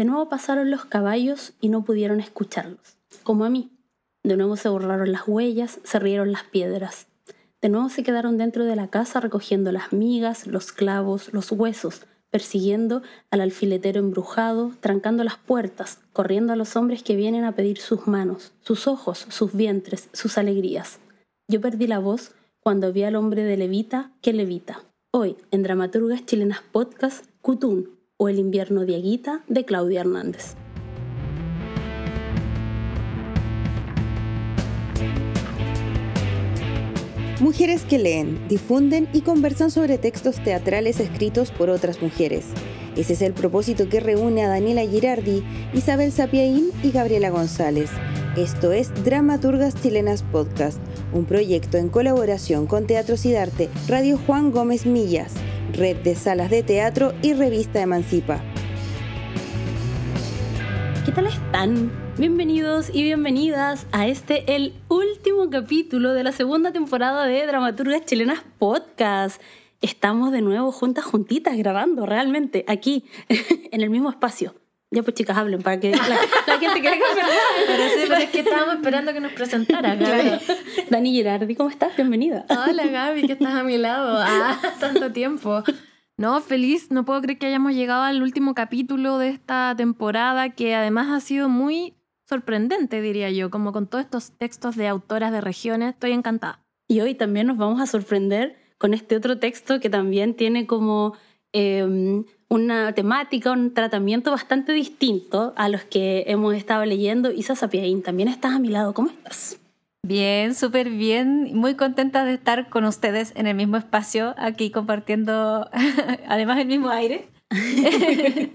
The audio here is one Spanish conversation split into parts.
De nuevo pasaron los caballos y no pudieron escucharlos, como a mí. De nuevo se borraron las huellas, se rieron las piedras. De nuevo se quedaron dentro de la casa recogiendo las migas, los clavos, los huesos, persiguiendo al alfiletero embrujado, trancando las puertas, corriendo a los hombres que vienen a pedir sus manos, sus ojos, sus vientres, sus alegrías. Yo perdí la voz cuando vi al hombre de Levita que levita. Hoy, en Dramaturgas Chilenas Podcast, Cutún o El invierno de Aguita de Claudia Hernández. Mujeres que leen, difunden y conversan sobre textos teatrales escritos por otras mujeres. Ese es el propósito que reúne a Daniela Girardi, Isabel Sapiaín y Gabriela González. Esto es Dramaturgas Chilenas Podcast, un proyecto en colaboración con Teatro Cidarte, Radio Juan Gómez Millas, Red de Salas de Teatro y Revista Emancipa. ¿Qué tal están? Bienvenidos y bienvenidas a este, el último capítulo de la segunda temporada de Dramaturgas Chilenas Podcast. Estamos de nuevo juntas, juntitas, grabando realmente aquí, en el mismo espacio. Ya pues chicas, hablen para que la, gente quede Pero sí, pero es que estábamos esperando que nos presentara, Gaby. Dani Girardi, ¿cómo estás? Bienvenida. Hola Gaby, que estás a mi lado. Ah, tanto tiempo. No, feliz, no puedo creer que hayamos llegado al último capítulo de esta temporada que además ha sido muy sorprendente, diría yo, como con todos estos textos de autoras de regiones, estoy encantada. Y hoy también nos vamos a sorprender con este otro texto que también tiene como em, una temática, un tratamiento bastante distinto a los que hemos estado leyendo. Isa Sapiaín, también estás a mi lado, ¿cómo estás? Bien, súper bien. Muy contenta de estar con ustedes en el mismo espacio, aquí compartiendo además el mismo aire.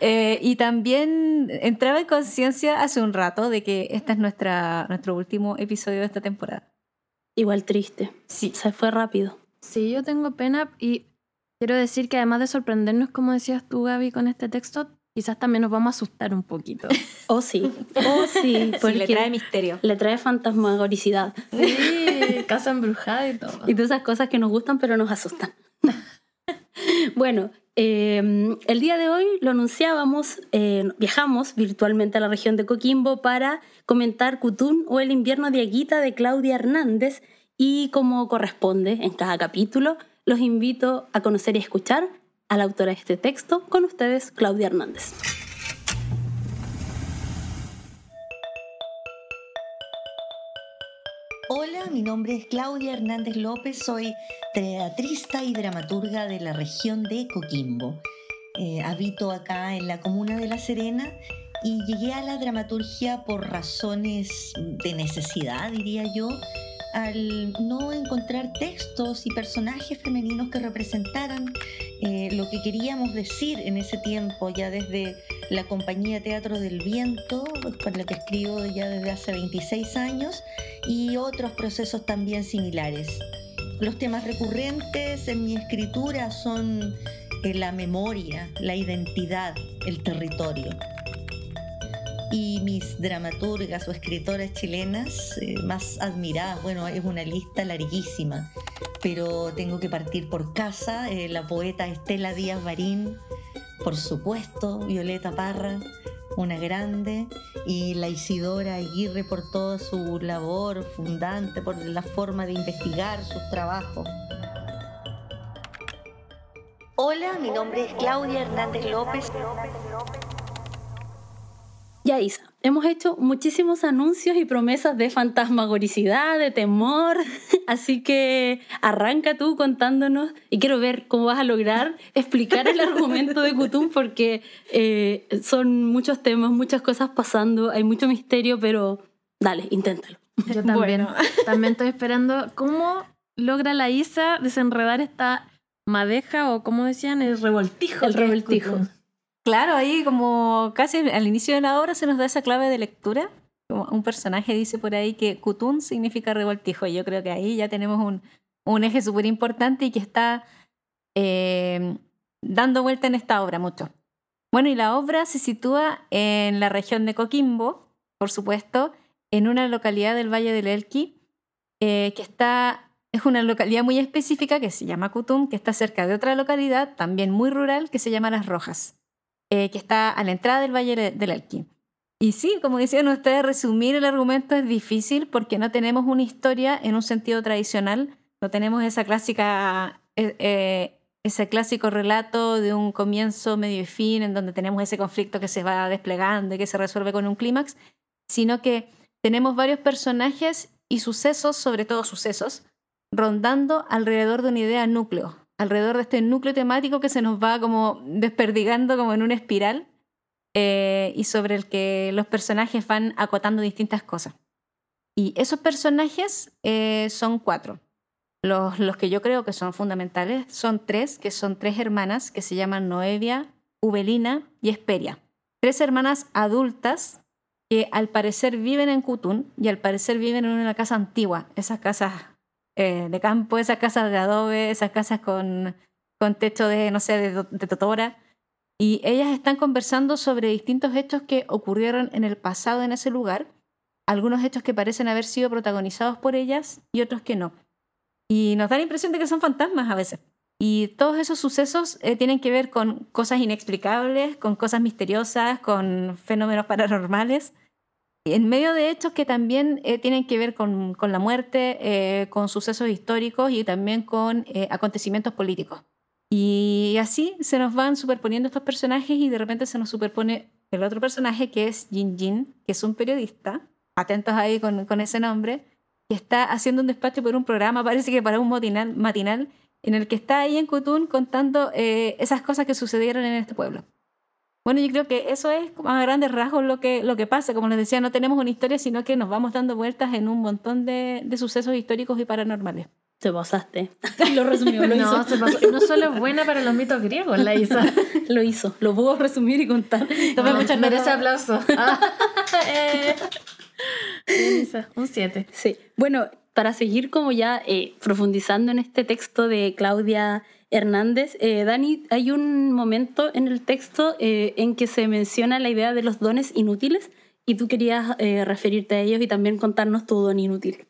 Eh, y también entraba en conciencia hace un rato de que este es nuestra, nuestro último episodio de esta temporada. Igual triste. Sí. Se fue rápido. Sí, yo tengo pena y quiero decir que además de sorprendernos, como decías tú, Gaby, con este texto, quizás también nos vamos a asustar un poquito. Oh, sí. Oh, sí. Porque le trae misterio. Le trae fantasmagoricidad. Sí, casa embrujada y todo. Y todas esas cosas que nos gustan pero nos asustan. bueno, Em, el día de hoy lo anunciábamos, eh, viajamos virtualmente a la región de Coquimbo para comentar Cutún o el invierno de Aguita de Claudia Hernández y como corresponde en cada capítulo, los invito a conocer y escuchar a la autora de este texto, con ustedes Claudia Hernández. Hola, mi nombre es Claudia Hernández López, soy teatrista y dramaturga de la región de Coquimbo. Eh, habito acá en la comuna de La Serena y llegué a la dramaturgia por razones de necesidad, diría yo, al no encontrar textos y personajes femeninos que representaran eh, lo que queríamos decir en ese tiempo, ya desde la compañía Teatro del Viento, con la que escribo ya desde hace 26 años, y otros procesos también similares. Los temas recurrentes en mi escritura son eh, la memoria, la identidad, el territorio y mis dramaturgas o escritoras chilenas eh, más admiradas. Bueno, es una lista larguísima, pero tengo que partir por casa. Eh, la poeta Estela Díaz Barín, por supuesto, Violeta Parra, una grande, y la Isidora Aguirre por toda su labor fundante, por la forma de investigar sus trabajos. Hola, mi nombre es Claudia Hernández López. Ya, Isa, hemos hecho muchísimos anuncios y promesas de fantasmagoricidad, de temor, así que arranca tú contándonos y quiero ver cómo vas a lograr explicar el argumento de Kutum porque eh, son muchos temas, muchas cosas pasando, hay mucho misterio, pero dale, inténtalo. Yo también, también estoy esperando cómo logra la Isa desenredar esta madeja o como decían, el revoltijo. El revoltijo. Claro, ahí como casi al inicio de la obra se nos da esa clave de lectura. Como un personaje dice por ahí que Kutun significa revoltijo. Yo creo que ahí ya tenemos un, eje súper importante y que está eh, dando vuelta en esta obra mucho. Bueno, y la obra se sitúa en la región de Coquimbo, por supuesto, en una localidad del Valle del Elqui, eh, que está, es una localidad muy específica que se llama Kutum, que está cerca de otra localidad también muy rural que se llama Las Rojas. Eh, que está a la entrada del Valle del Elqui. Y sí, como decían ustedes, resumir el argumento es difícil porque no tenemos una historia en un sentido tradicional, no tenemos esa clásica, eh, eh, ese clásico relato de un comienzo, medio y fin, en donde tenemos ese conflicto que se va desplegando y que se resuelve con un clímax, sino que tenemos varios personajes y sucesos, sobre todo sucesos, rondando alrededor de una idea núcleo, alrededor de este núcleo temático que se nos va como desperdigando como en una espiral eh, y sobre el que los personajes van acotando distintas cosas. Y esos personajes eh, son cuatro. Los, que yo creo que son fundamentales son tres, que son tres hermanas que se llaman Noevia, Ubelina y Esperia. Tres hermanas adultas que al parecer viven en Cutún y al parecer viven en una casa antigua, esas casas eh, de campo, esas casas de adobe, esas casas con, con techo de, no sé, de, de totora. Y ellas están conversando sobre distintos hechos que ocurrieron en el pasado en ese lugar, algunos hechos que parecen haber sido protagonizados por ellas y otros que no. Y nos da la impresión de que son fantasmas a veces. Y todos esos sucesos eh, tienen que ver con cosas inexplicables, con cosas misteriosas, con fenómenos paranormales, en medio de hechos que también eh, tienen que ver con, con la muerte, eh, con sucesos históricos y también con acontecimientos políticos. Y así se nos van superponiendo estos personajes y de repente se nos superpone el otro personaje que es Jin Jin, que es un periodista, atentos ahí con, con ese nombre, que está haciendo un despacho por un programa, parece que para un matinal, matinal en el que está ahí en Kutun contando eh, esas cosas que sucedieron en este pueblo. Bueno, yo creo que eso es a grandes rasgos lo que, lo que pasa. Como les decía, no tenemos una historia, sino que nos vamos dando vueltas en un montón de, de sucesos históricos y paranormales. Te pasaste. Lo resumió, lo no, hizo. Se pasó. No solo es buena para los mitos griegos, la hizo. lo hizo. Lo puedo resumir y contar. Tomé no, muchas merece aplauso. Ah, eh. Un 7. Sí. Bueno, para seguir como ya eh, profundizando en este texto de Claudia Hernández, eh, Dani, hay un momento en el texto eh, en que se menciona la idea de los dones inútiles y tú querías eh, referirte a ellos y también contarnos tu don inútil.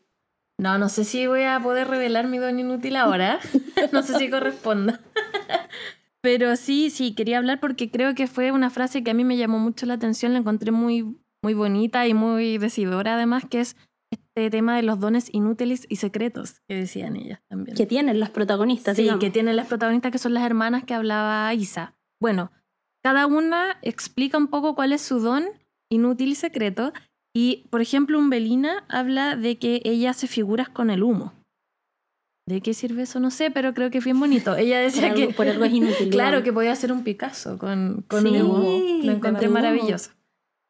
No, no sé si voy a poder revelar mi don inútil ahora. no sé si corresponda. Pero sí, sí, quería hablar porque creo que fue una frase que a mí me llamó mucho la atención, la encontré muy, muy bonita y muy decidora además, que es este tema de los dones inútiles y secretos que decían ellas también. Que tienen las protagonistas, Sí, digamos. que tienen las protagonistas que son las hermanas que hablaba Isa. Bueno, cada una explica un poco cuál es su don inútil y secreto. Y, por ejemplo, Umbelina habla de que ella hace figuras con el humo. ¿De qué sirve eso? No sé, pero creo que es bien bonito. Ella decía Por algo- que... por algo es inútil, Claro, digamos. que podía hacer un Picasso con, con Sí, humo. Lo con encontré humo.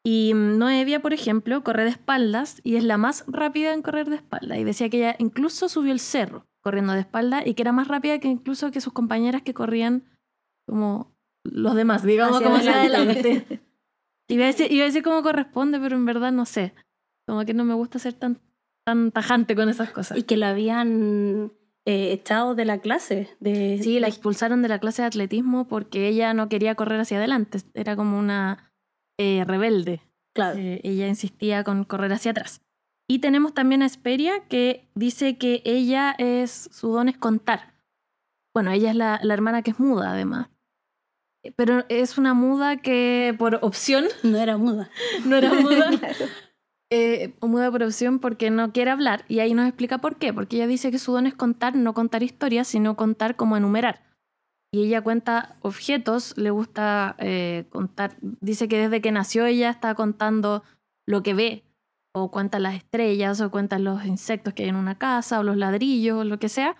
Y Noevia, por ejemplo, corre de espaldas y es la más rápida en correr de espaldas. Y decía que ella incluso subió el cerro corriendo de espaldas y que era más rápida que incluso que sus compañeras que corrían como los demás, digamos, Hacia como hacia adelante. Iba a, decir, iba a decir cómo corresponde, pero en verdad no sé. Como que no me gusta ser tan, tan tajante con esas cosas. Y que la habían eh, echado de la clase. De, Sí, la expulsaron de la clase de atletismo porque ella no quería correr hacia adelante. Era como una eh, rebelde. Claro. Eh, ella insistía con correr hacia atrás. Y tenemos también a Esperia que dice que ella es, su don es contar. Bueno, ella es la, la hermana que es muda además. Eh, Pero es una muda que por opción, No era muda. no era muda, eh, muda por opción porque no quiere hablar. Y ahí nos explica por qué. Porque ella dice que su don es contar, no contar historias, sino contar como enumerar. Y ella cuenta objetos, le gusta eh, contar. Dice que desde que nació ella está contando lo que ve, o cuenta las estrellas, o cuenta los insectos que hay en una casa, o los ladrillos, o lo que sea.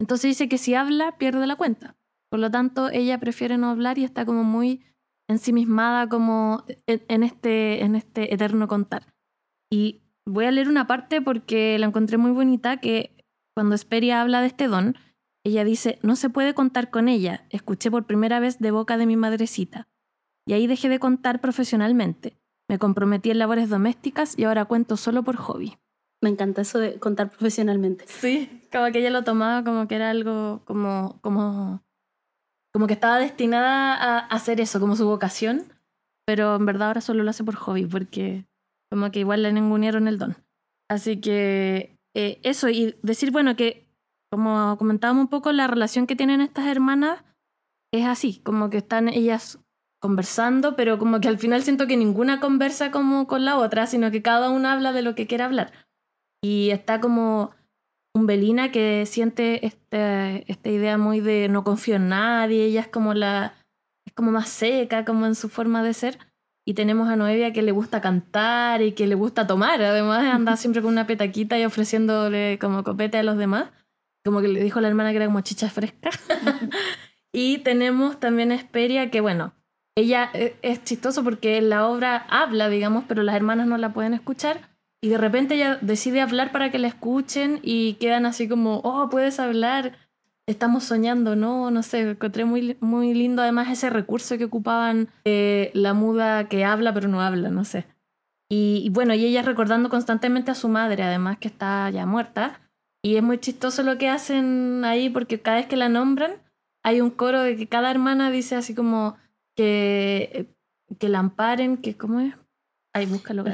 Entonces dice que si habla, pierde la cuenta. Por lo tanto, ella prefiere no hablar y está como muy ensimismada como en, este, en este eterno contar. Y voy a leer una parte porque la encontré muy bonita, que cuando Esperia habla de este don, ella dice, no se puede contar con ella, escuché por primera vez de boca de mi madrecita. Y ahí dejé de contar profesionalmente. Me comprometí en labores domésticas y ahora cuento solo por hobby. Me encanta eso de contar profesionalmente. Sí, como que ella lo tomaba como que era algo como, como, como que estaba destinada a hacer eso, como su vocación, pero en verdad ahora solo lo hace por hobby, porque como que igual le ningunearon el don. Así que eh, eso, y decir, bueno, que como comentábamos un poco, la relación que tienen estas hermanas es así, como que están ellas conversando, pero como que al final siento que ninguna conversa como con la otra, sino que cada una habla de lo que quiere hablar. Y está como Umbelina que siente este, esta idea muy de no confío en nadie, ella es como la es como más seca como en su forma de ser. Y tenemos a Noevia que le gusta cantar y que le gusta tomar, además anda siempre con una petaquita y ofreciéndole como copete a los demás, como que le dijo la hermana que era como chicha fresca. y tenemos también a Esperia que bueno, ella eh, es chistoso porque la obra habla, digamos, pero las hermanas no la pueden escuchar. Y de repente ella decide hablar para que la escuchen y quedan así como, oh, puedes hablar, estamos soñando, ¿no? No sé, encontré muy, muy lindo además ese recurso que ocupaban eh, la muda que habla pero no habla, no sé. Y, y, bueno, y ella recordando constantemente a su madre, además que está ya muerta. Y es muy chistoso lo que hacen ahí porque cada vez que la nombran hay un coro de que cada hermana dice así como, que, que la amparen, que ¿cómo es? Ay, búscalo.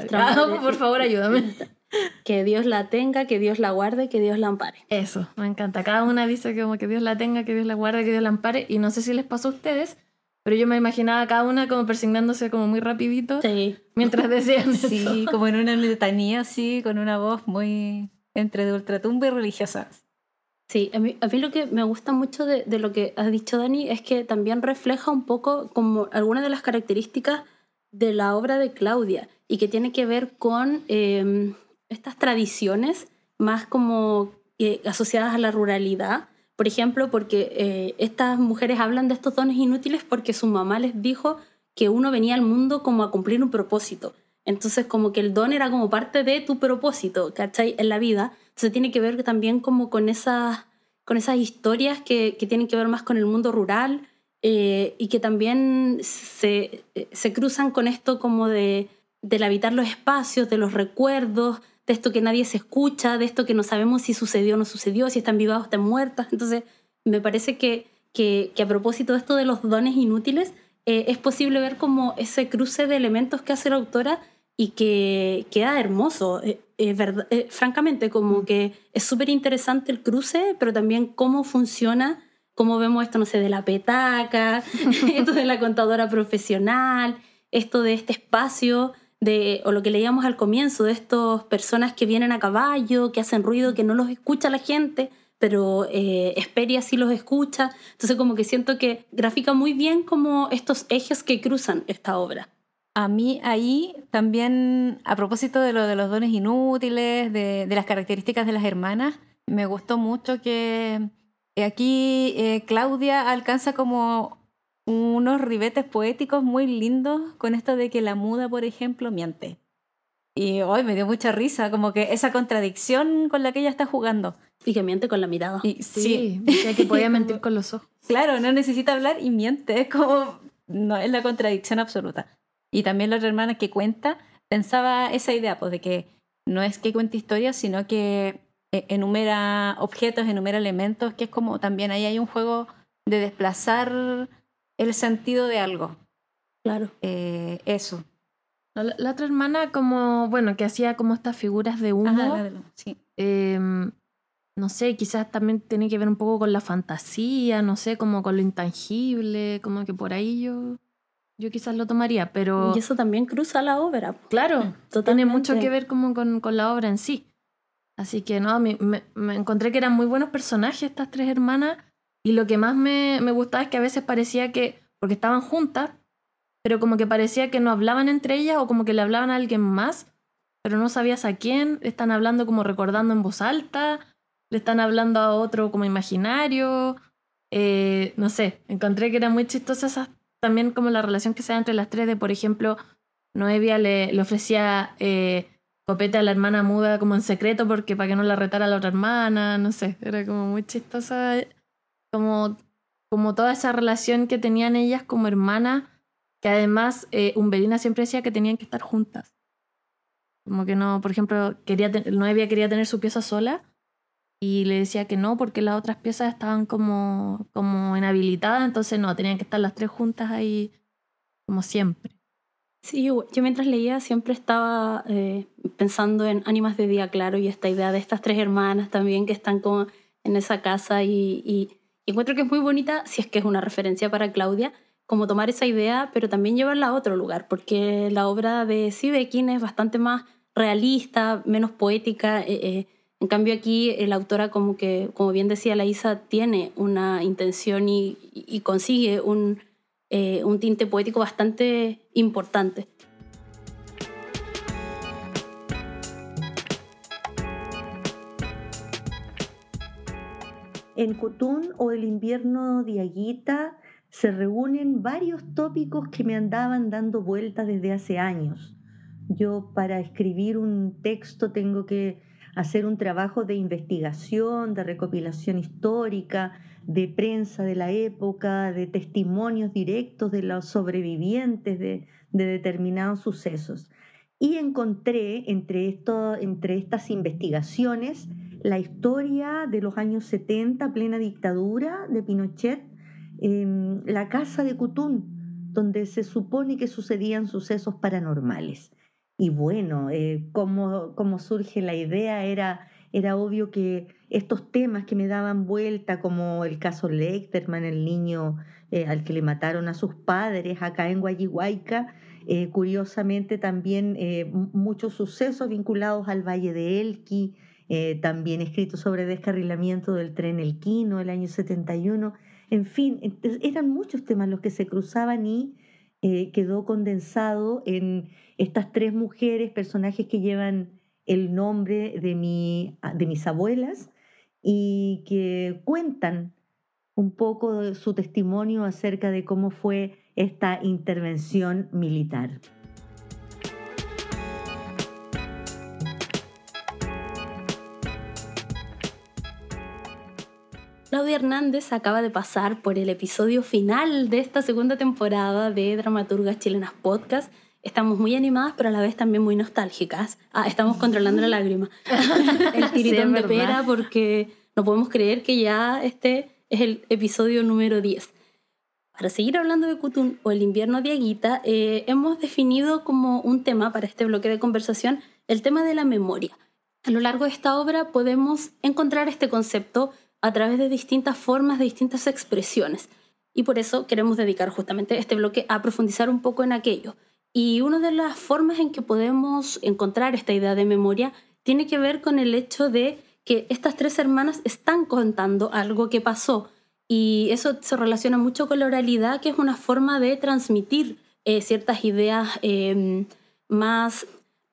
por favor, ayúdame. Que Dios la tenga, que Dios la guarde, que Dios la ampare. Eso, me encanta. Cada una dice como que Dios la tenga, que Dios la guarde, que Dios la ampare. Y no sé si les pasó a ustedes, pero yo me imaginaba cada una como persignándose como muy rapidito. Sí. Mientras decían Sí, como en una letanía así, con una voz muy entre de ultratumba y religiosa. Sí, a mí, a mí lo que me gusta mucho de, lo que has dicho, Dani, es que también refleja un poco como algunas de las características de la obra de Claudia y que tiene que ver con eh, estas tradiciones más como eh, asociadas a la ruralidad. Por ejemplo, porque eh, estas mujeres hablan de estos dones inútiles porque su mamá les dijo que uno venía al mundo como a cumplir un propósito. Entonces, como que el don era como parte de tu propósito, ¿cachai? En la vida. Entonces, tiene que ver también como con esas, con esas historias que, que tienen que ver más con el mundo rural eh, y que también se, se, cruzan con esto como de, del habitar los espacios, de los recuerdos, de esto que nadie se escucha, de esto que no sabemos si sucedió o no sucedió, si están vivas o están muertas. Entonces, me parece que, que, que a propósito de esto de los dones inútiles, eh, es posible ver como ese cruce de elementos que hace la autora y que queda hermoso. Eh, eh, verdad, eh, francamente, como que es súper interesante el cruce, pero también cómo funciona, cómo vemos esto, no sé, de la petaca, esto de la contadora profesional, esto de este espacio, de, o lo que leíamos al comienzo, de estas personas que vienen a caballo, que hacen ruido, que no los escucha la gente, pero eh, Esperia sí los escucha. Entonces como que siento que grafica muy bien como estos ejes que cruzan esta obra. A mí ahí también, a propósito de lo de los dones inútiles, de, de las características de las hermanas, me gustó mucho que aquí eh, Claudia alcanza como unos ribetes poéticos muy lindos con esto de que la muda, por ejemplo, miente. Y hoy me dio mucha risa, como que esa contradicción con la que ella está jugando. Y que miente con la mirada. Y, sí, sí. que podía mentir con los ojos. Claro, no necesita hablar y miente, es como, no, es la contradicción absoluta. Y también la otra hermana que cuenta pensaba esa idea, pues de que no es que cuente historias, sino que eh, enumera objetos, enumera elementos, que es como también ahí hay un juego de desplazar el sentido de algo. Claro. Eh, eso. La, la, otra hermana como, bueno, que hacía como estas figuras de humo. Ajá, sí. eh, no sé, quizás también tiene que ver un poco con la fantasía, no sé, como con lo intangible, como que por ahí yo yo quizás lo tomaría, pero... Y eso también cruza la obra. Claro, Totalmente. tiene mucho que ver como con, con, la obra en sí. Así que no, me, me, me, encontré que eran muy buenos personajes estas tres hermanas y lo que más me, me gustaba es que a veces parecía que, porque estaban juntas, pero como que parecía que no hablaban entre ellas o como que le hablaban a alguien más, pero no sabías a quién, están hablando como recordando en voz alta, le están hablando a otro como imaginario, eh, no sé, encontré que eran muy chistosas esas también como la relación que se da entre las tres de, por ejemplo, Noevia le, le ofrecía eh, copete a la hermana muda como en secreto porque para que no la retara a la otra hermana, no sé, era como muy chistosa, como, como toda esa relación que tenían ellas como hermanas, que además eh, Umbelina siempre decía que tenían que estar juntas. Como que no, por ejemplo, quería Noevia quería tener su pieza sola y le decía que no porque las otras piezas estaban como, como inhabilitadas, entonces no, tenían que estar las tres juntas ahí como siempre. Sí, yo, mientras leía siempre estaba eh, pensando en Ánimas de Día Claro y esta idea de estas tres hermanas también que están como en esa casa y encuentro que es muy bonita, si es que es una referencia para Claudia, como tomar esa idea, pero también llevarla a otro lugar, porque la obra de Sibekin es bastante más realista, menos poética. Eh, eh, en cambio aquí la autora, como que, como bien decía la Isa, tiene una intención y, consigue un, eh, un tinte poético bastante importante. En Cutún o el invierno de Aguita se reúnen varios tópicos que me andaban dando vueltas desde hace años. Yo para escribir un texto tengo que hacer un trabajo de investigación, de recopilación histórica, de prensa de la época, de testimonios directos de los sobrevivientes de, determinados sucesos. Y encontré entre, estas investigaciones la historia de los años 70, plena dictadura de Pinochet, en la casa de Cutún, donde se supone que sucedían sucesos paranormales. Y bueno, eh, como, surge la idea, era, era obvio que estos temas que me daban vuelta, como el caso Lechterman, el niño eh, al que le mataron a sus padres acá en Guayihuayca, eh, curiosamente también muchos sucesos vinculados al Valle de Elqui, también escritos sobre descarrilamiento del tren Elquino el año 71. En fin, eran muchos temas los que se cruzaban y eh, quedó condensado en estas tres mujeres, personajes que llevan el nombre de, mi, de mis abuelas y que cuentan un poco de su testimonio acerca de cómo fue esta intervención militar. Claudia Hernández acaba de pasar por el episodio final de esta segunda temporada de Dramaturgas Chilenas Podcast. Estamos muy animadas, pero a la vez también muy nostálgicas. Ah, estamos controlando la lágrima. el tiritón de pera, porque no podemos creer que ya este es el episodio número 10. Para seguir hablando de Cutún o el invierno de Aguita, eh, hemos definido como un tema para este bloque de conversación el tema de la memoria. A lo largo de esta obra podemos encontrar este concepto a través de distintas formas, de distintas expresiones. Y por eso queremos dedicar justamente este bloque a profundizar un poco en aquello. Y una de las formas en que podemos encontrar esta idea de memoria tiene que ver con el hecho de que estas tres hermanas están contando algo que pasó. Y eso se relaciona mucho con la oralidad, que es una forma de transmitir eh, ciertas ideas em, más,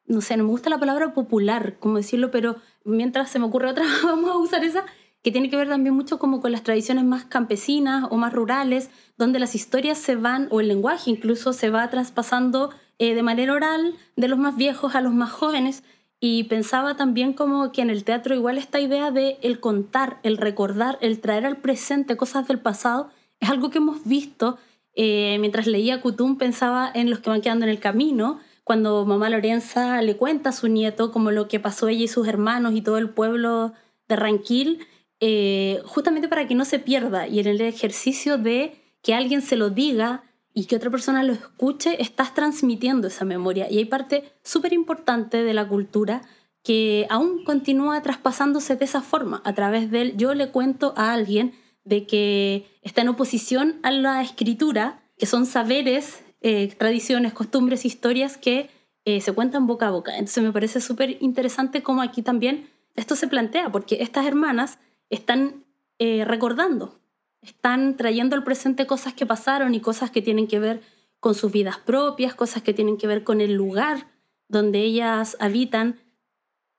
no sé, no me gusta la palabra popular, como decirlo, pero mientras se me ocurre otra, vamos a usar esa, que tiene que ver también mucho como con las tradiciones más campesinas o más rurales, donde las historias se van, o el lenguaje incluso se va traspasando eh, de manera oral de los más viejos a los más jóvenes. Y pensaba también como que en el teatro igual esta idea de el contar, el recordar, el traer al presente cosas del pasado, es algo que hemos visto. Eh, mientras leía Kutum pensaba en los que van quedando en el camino, cuando mamá Lorenza le cuenta a su nieto como lo que pasó ella y sus hermanos y todo el pueblo de Ranquil, eh, justamente para que no se pierda y en el ejercicio de que alguien se lo diga y que otra persona lo escuche, estás transmitiendo esa memoria. Y hay parte súper importante de la cultura que aún continúa traspasándose de esa forma, a través del yo le cuento a alguien de que está en oposición a la escritura, que son saberes, eh, tradiciones, costumbres, historias que eh, se cuentan boca a boca. Entonces me parece súper interesante cómo aquí también esto se plantea, porque estas hermanas están eh, recordando, están trayendo al presente cosas que pasaron y cosas que tienen que ver con sus vidas propias, cosas que tienen que ver con el lugar donde ellas habitan,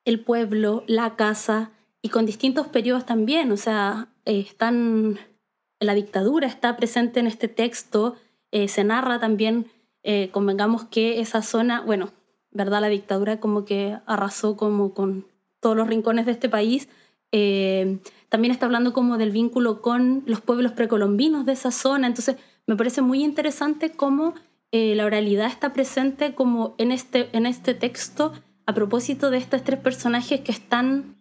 el pueblo, la casa y con distintos periodos también. O sea, eh, están, la dictadura está presente en este texto, eh, se narra también, convengamos que esa zona, bueno, ¿verdad? La dictadura como que arrasó como con todos los rincones de este país, también está hablando como del vínculo con los pueblos precolombinos de esa zona. Entonces, me parece muy interesante cómo eh, la oralidad está presente como en este, en este texto a propósito de estos tres personajes que están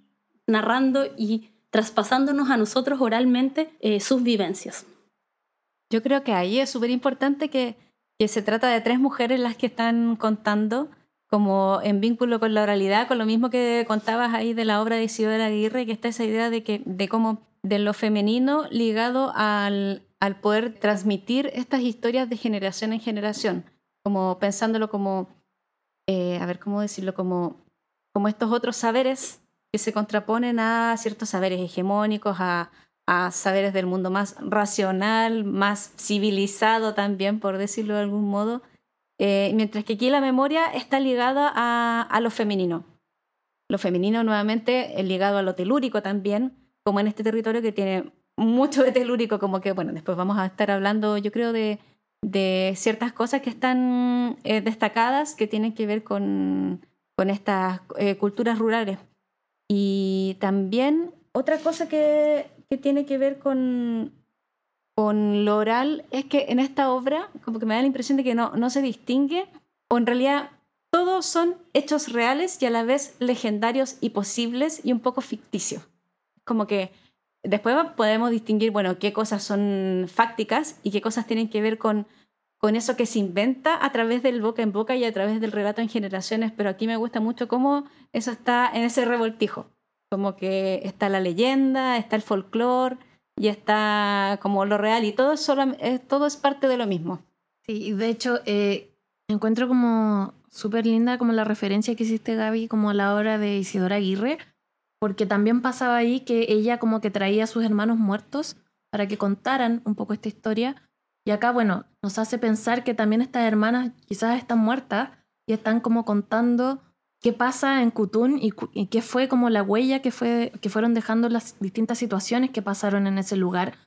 narrando y traspasándonos a nosotros oralmente eh, sus vivencias. Yo creo que ahí es súper importante que, que se trata de tres mujeres las que están contando como en vínculo con la oralidad, con lo mismo que contabas ahí de la obra de Isidora Aguirre, que está esa idea de que de cómo de lo femenino ligado al, al poder transmitir estas historias de generación en generación, como pensándolo como, eh, a ver cómo decirlo, como, como estos otros saberes que se contraponen a ciertos saberes hegemónicos, a, a saberes del mundo más racional, más civilizado también, por decirlo de algún modo, eh, mientras que aquí la memoria está ligada a, a, lo femenino. Lo femenino nuevamente es ligado a lo telúrico también, como en este territorio que tiene mucho de telúrico, como que, bueno, después vamos a estar hablando, yo creo, de, de ciertas cosas que están eh, destacadas que tienen que ver con, con estas eh, culturas rurales. Y también otra cosa que, que tiene que ver con, con lo oral es que en esta obra como que me da la impresión de que no, no se distingue o en realidad todos son hechos reales y a la vez legendarios y posibles y un poco ficticios. Como que después podemos distinguir, bueno, qué cosas son fácticas y qué cosas tienen que ver con, con eso que se inventa a través del boca en boca y a través del relato en generaciones, pero aquí me gusta mucho cómo eso está en ese revoltijo. Como que está la leyenda, está el folclore y está como lo real y todo es, todo es parte de lo mismo. Sí, de hecho eh, encuentro como súper linda como la referencia que hiciste Gaby como a la obra de Isidora Aguirre, porque también pasaba ahí que ella como que traía a sus hermanos muertos para que contaran un poco esta historia. Y acá, bueno, nos hace pensar que también estas hermanas quizás están muertas y están como contando qué pasa en Kutun y, qué fue como la huella que, fue, que fueron dejando las distintas situaciones que pasaron en ese lugar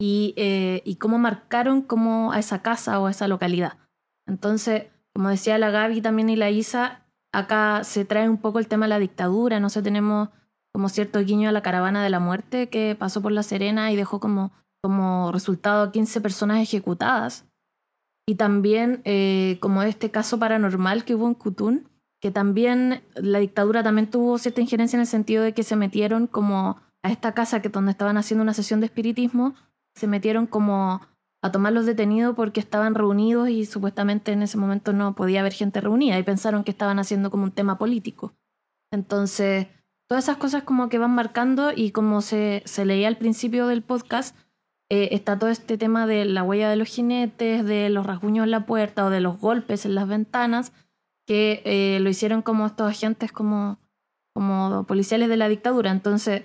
y, eh, y cómo marcaron como a esa casa o a esa localidad. Entonces, como decía la Gaby también y la Isa, acá se trae un poco el tema de la dictadura, no sé, tenemos como cierto guiño a la caravana de la muerte que pasó por La Serena y dejó como, como resultado 15 personas ejecutadas. Y también eh, como este caso paranormal que hubo en Kutun, que también la dictadura también tuvo cierta injerencia en el sentido de que se metieron como a esta casa que donde estaban haciendo una sesión de espiritismo, se metieron como a tomar los detenidos porque estaban reunidos y supuestamente en ese momento no podía haber gente reunida y pensaron que estaban haciendo como un tema político. Entonces, todas esas cosas como que van marcando y como se, se leía al principio del podcast, eh, está todo este tema de la huella de los jinetes, de los rasguños en la puerta o de los golpes en las ventanas, que eh, lo hicieron como estos agentes como, como policiales de la dictadura. Entonces,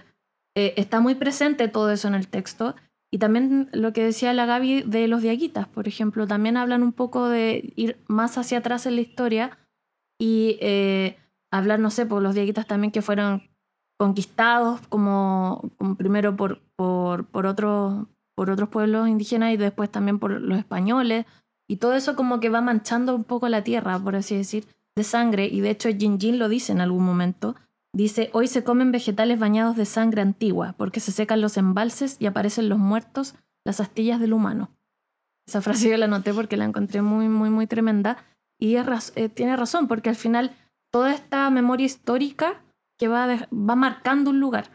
eh, está muy presente todo eso en el texto. Y también lo que decía la Gaby de los diaguitas, por ejemplo, también hablan un poco de ir más hacia atrás en la historia y hablar, no sé, por los diaguitas también que fueron conquistados como, primero por, por, por, por otros pueblos indígenas y después también por los españoles. Y todo eso como que va manchando un poco la tierra, por así decir, de sangre. Y de hecho Jin Jin lo dice en algún momento. Dice, hoy se comen vegetales bañados de sangre antigua, porque se secan los embalses y aparecen los muertos, las astillas del humano. Esa frase yo la noté porque la encontré muy, muy, muy tremenda. Y eh, tiene razón, porque al final toda esta memoria histórica que va, va marcando un lugar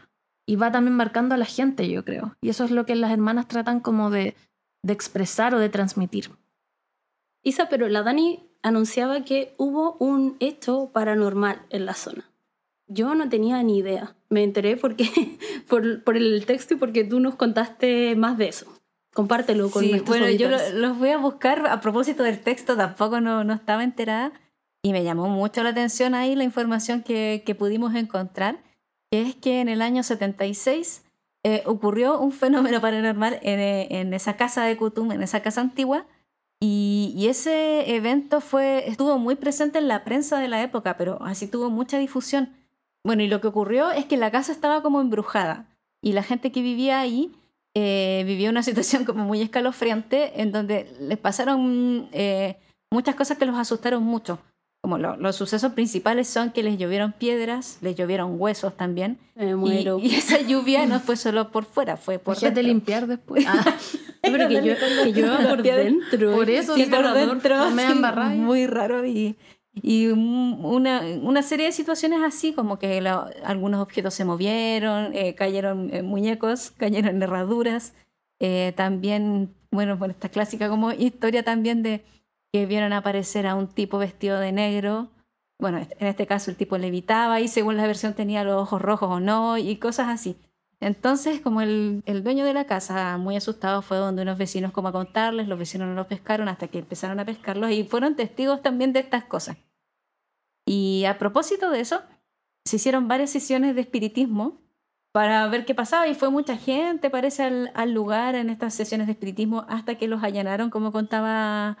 y va también marcando a la gente, yo creo. Y eso es lo que las hermanas tratan como de, de expresar o de transmitir. Isa, pero la Dani anunciaba que hubo un hecho paranormal en la zona. Yo no tenía ni idea. Me enteré porque, por, por el texto y porque tú nos contaste más de eso. Compártelo con sí, Bueno, yo los voy a buscar a propósito del texto, tampoco no, no estaba enterada y me llamó mucho la atención ahí la información que, que pudimos encontrar, que es que en el año 76 eh, ocurrió un fenómeno paranormal en, eh, en, esa casa de Kutum, en esa casa antigua, y, ese evento fue, estuvo muy presente en la prensa de la época, pero así tuvo mucha difusión. Bueno, y lo que ocurrió es que la casa estaba como embrujada y la gente que vivía ahí eh, vivió una situación como muy escalofriante en donde les pasaron eh, muchas cosas que los asustaron mucho como los sucesos principales son que les llovieron piedras, les llovieron huesos también. Me muero. Y, esa lluvia no fue solo por fuera, fue por dentro. limpiar después. Ah, pero que, yo, que llueva por dentro. Por eso, sí, por dentro. me sí, muy raro y, y una, una, serie de situaciones así, como que la, algunos objetos se movieron, eh, cayeron eh, muñecos, cayeron herraduras. Eh, también, bueno, por esta clásica como historia también de vieron aparecer a un tipo vestido de negro. Bueno, en este caso el tipo levitaba y según la versión tenía los ojos rojos o no y cosas así. Entonces, como el, dueño de la casa, muy asustado, fue donde unos vecinos como a contarles, los vecinos no los pescaron hasta que empezaron a pescarlos y fueron testigos también de estas cosas. Y a propósito de eso, se hicieron varias sesiones de espiritismo para ver qué pasaba y fue mucha gente, parece, al, lugar en estas sesiones de espiritismo hasta que los allanaron, como contaba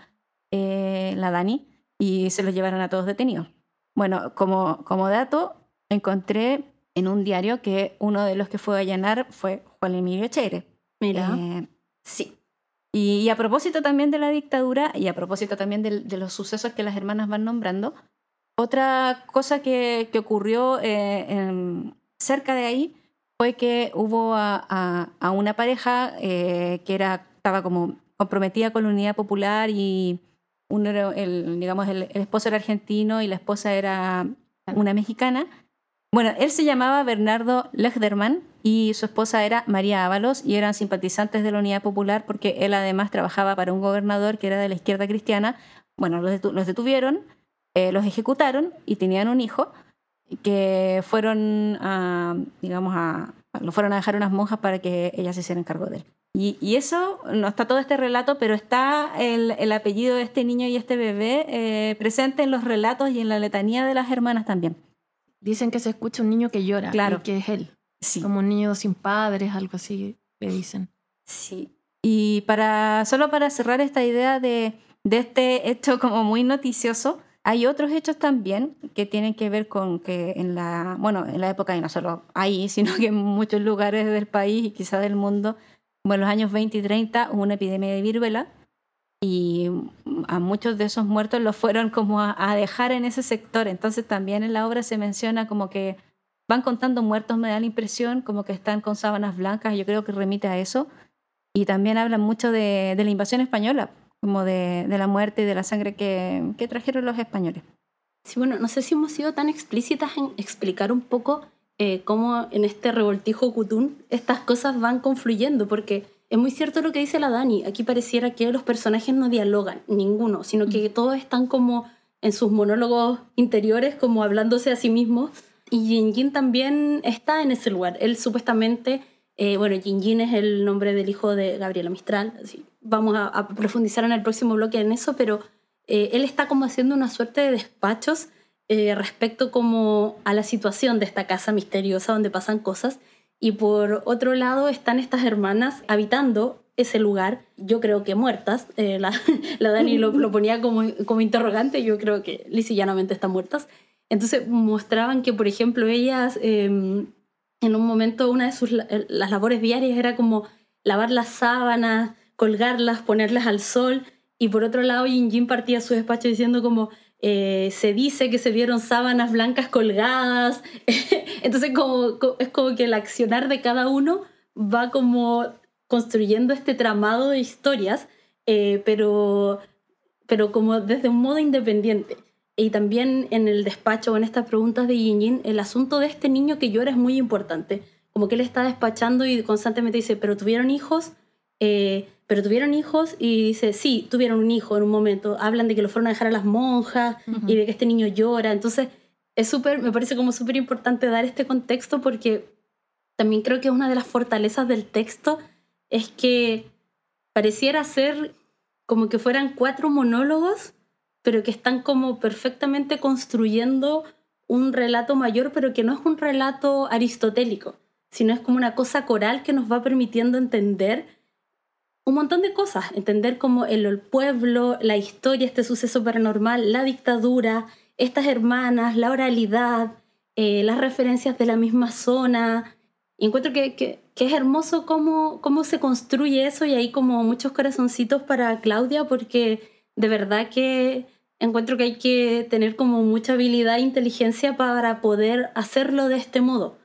eh, la Dani, y se los llevaron a todos detenidos. Bueno, como, como dato, encontré en un diario que uno de los que fue a allanar fue Juan Emilio Cheire. Mira. Eh, sí. Y, a propósito también de la dictadura y a propósito también de, los sucesos que las hermanas van nombrando, otra cosa que, que ocurrió eh, cerca de ahí fue que hubo a, una pareja eh, que era, estaba como comprometida con la unidad popular y uno el, digamos, el, esposo era argentino y la esposa era una mexicana. Bueno, él se llamaba Bernardo Lechderman y su esposa era María Ábalos y eran simpatizantes de la Unidad Popular porque él además trabajaba para un gobernador que era de la izquierda cristiana. Bueno, los, detuvieron, eh, los ejecutaron y tenían un hijo que fueron digamos, a, lo fueron a dejar unas monjas para que ellas se hicieran cargo de él. Y, y, eso, no está todo este relato, pero está el, el apellido de este niño y este bebé eh, presente en los relatos y en la letanía de las hermanas también. Dicen que se escucha un niño que llora, claro. que es él. Sí. Como un niño sin padres, algo así, le dicen. Sí. Y para, solo para cerrar esta idea de, de este hecho como muy noticioso, hay otros hechos también que tienen que ver con que en la, bueno, en la época, y no solo ahí, sino que en muchos lugares del país y quizá del mundo, como en los años 20 y 30, hubo una epidemia de viruela y a muchos de esos muertos los fueron como a, dejar en ese sector. Entonces también en la obra se menciona como que van contando muertos, me da la impresión, como que están con sábanas blancas, yo creo que remite a eso. Y también hablan mucho de, de la invasión española, como de, de, la muerte y de la sangre que, que, trajeron los españoles. Sí, bueno, no sé si hemos sido tan explícitas en explicar un poco eh, cómo en este revoltijo cutún estas cosas van confluyendo, porque es muy cierto lo que dice la Dani, aquí pareciera que los personajes no dialogan, ninguno, sino que mm. todos están como en sus monólogos interiores, como hablándose a sí mismos, y Jin Jin también está en ese lugar, él supuestamente eh, bueno, Jin Jin es el nombre del hijo de Gabriela Mistral. Así, vamos a, profundizar en el próximo bloque en eso, pero eh, él está como haciendo una suerte de despachos eh, respecto como a la situación de esta casa misteriosa donde pasan cosas. Y por otro lado están estas hermanas habitando ese lugar, yo creo que muertas. la, la, Dani lo, lo, ponía como, como interrogante, yo creo que llanamente están muertas. Entonces mostraban que, por ejemplo, ellas em, en un momento una de sus las labores diarias era como lavar las sábanas, colgarlas, ponerlas al sol. Y por otro lado, Yin Jin partía su despacho diciendo como, eh, se dice que se vieron sábanas blancas colgadas. Entonces como, es como que el accionar de cada uno va como construyendo este tramado de historias, eh, pero, pero como desde un modo independiente. Y también en el despacho, en estas preguntas de Yin el asunto de este niño que llora es muy importante. Como que él está despachando y constantemente dice, pero tuvieron hijos, eh, pero tuvieron hijos y dice, sí, tuvieron un hijo en un momento. Hablan de que lo fueron a dejar a las monjas y de que este niño llora. Entonces, es súper, me parece como súper importante dar este contexto porque también creo que una de las fortalezas del texto es que pareciera ser como que fueran cuatro monólogos pero que están como perfectamente construyendo un relato mayor, pero que no es un relato aristotélico, sino es como una cosa coral que nos va permitiendo entender un montón de cosas, entender como el, pueblo, la historia, este suceso paranormal, la dictadura, estas hermanas, la oralidad, eh, las referencias de la misma zona. Y encuentro que, que, que, es hermoso cómo, cómo se construye eso y hay como muchos corazoncitos para Claudia porque de verdad que encuentro que hay que tener como mucha habilidad e inteligencia para poder hacerlo de este modo.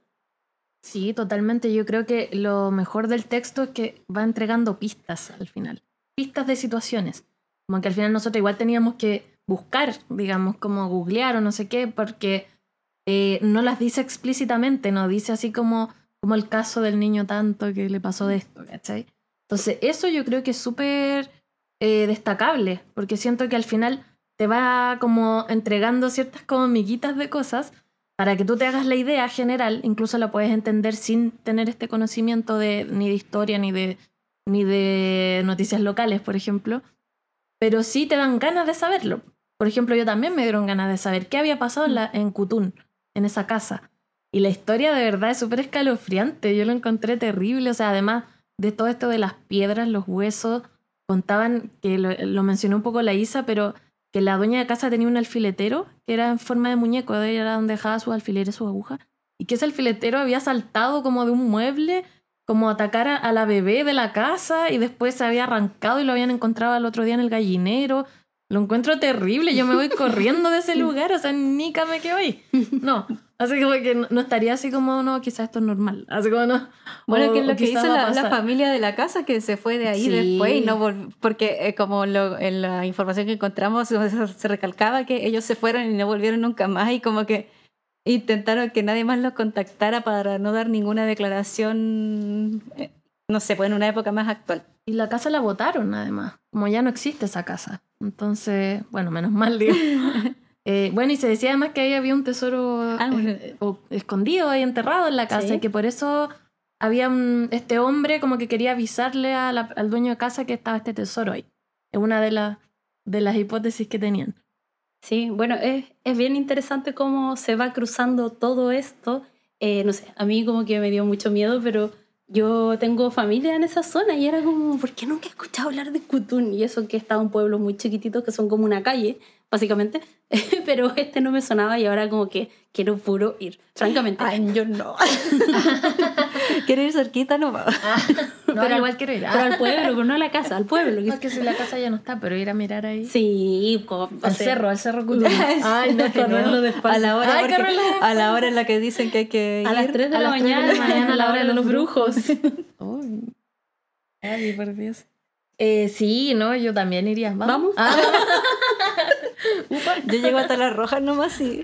Sí, totalmente. Yo creo que lo mejor del texto es que va entregando pistas al final. Pistas de situaciones. Como que al final nosotros igual teníamos que buscar, digamos, como googlear o no sé qué, porque eh, no las dice explícitamente, no dice así como, como el caso del niño tanto que le pasó de esto, ¿cachai? Entonces, eso yo creo que es súper eh, destacable, porque siento que al final te va como entregando ciertas como miguitas de cosas para que tú te hagas la idea general, incluso la puedes entender sin tener este conocimiento de, ni de historia ni de, ni de noticias locales, por ejemplo, pero sí te dan ganas de saberlo. Por ejemplo, yo también me dieron ganas de saber qué había pasado en, la, en Kutún, en esa casa. Y la historia de verdad es súper escalofriante, yo lo encontré terrible, o sea, además de todo esto de las piedras, los huesos, contaban, que lo, lo mencionó un poco la Isa, pero que la dueña de casa tenía un alfiletero que era en forma de muñeco, era donde dejaba sus alfileres, sus agujas, y que ese alfiletero había saltado como de un mueble, como atacar a, la bebé de la casa, y después se había arrancado y lo habían encontrado al otro día en el gallinero. Lo encuentro terrible, yo me voy corriendo de ese lugar, o sea, ni me quedo ahí. No, así como que no, estaría así como, no, quizás esto es normal. Así como no. Bueno, o- que es lo que hizo la, la familia de la casa que se fue de ahí Sí. después y no porque eh, como lo- en la información que encontramos se, recalcaba que ellos se fueron y no volvieron nunca más y como que intentaron que nadie más los contactara para no dar ninguna declaración, eh, no sé, pues en una época más actual. Y la casa la botaron, además. Como ya no existe esa casa. Entonces, bueno, menos mal, digo. Eh, bueno, y se decía además que ahí había un tesoro Ah, bueno. eh, o- escondido ahí enterrado en la casa Sí. y que por eso había un- este hombre como que quería avisarle a la- al dueño de casa que estaba este tesoro ahí. Es una de, las de las hipótesis que tenían. Sí, bueno, es, es bien interesante cómo se va cruzando todo esto. Eh, no sé, a mí como que me dio mucho miedo, pero yo tengo familia en esa zona y era como, ¿por qué nunca he escuchado hablar de Kutún? Y eso que está un pueblo muy chiquitito que son como una calle, básicamente. pero este no me sonaba y ahora como que quiero puro ir, francamente. yo no. Quiero ir cerquita nomás. No, Pero- igual quiero ir. Pero al pueblo, pero no a la casa, al pueblo. No, es que si la casa ya no está, pero ir a mirar ahí. Sí, Al sea, cerro, al cerro Cutún. Ay, no, correrlo de espalda. A la hora, Ay, porque- a la hora en la que dicen que hay que ir. A las 3 de a la las tres de mañana, la mañana, a la hora de los brujos. Ay, por Dios. Eh, sí, no, yo también iría. ¿Vamos? ¿Vamos? Ah. Yo llego hasta las rojas nomás y...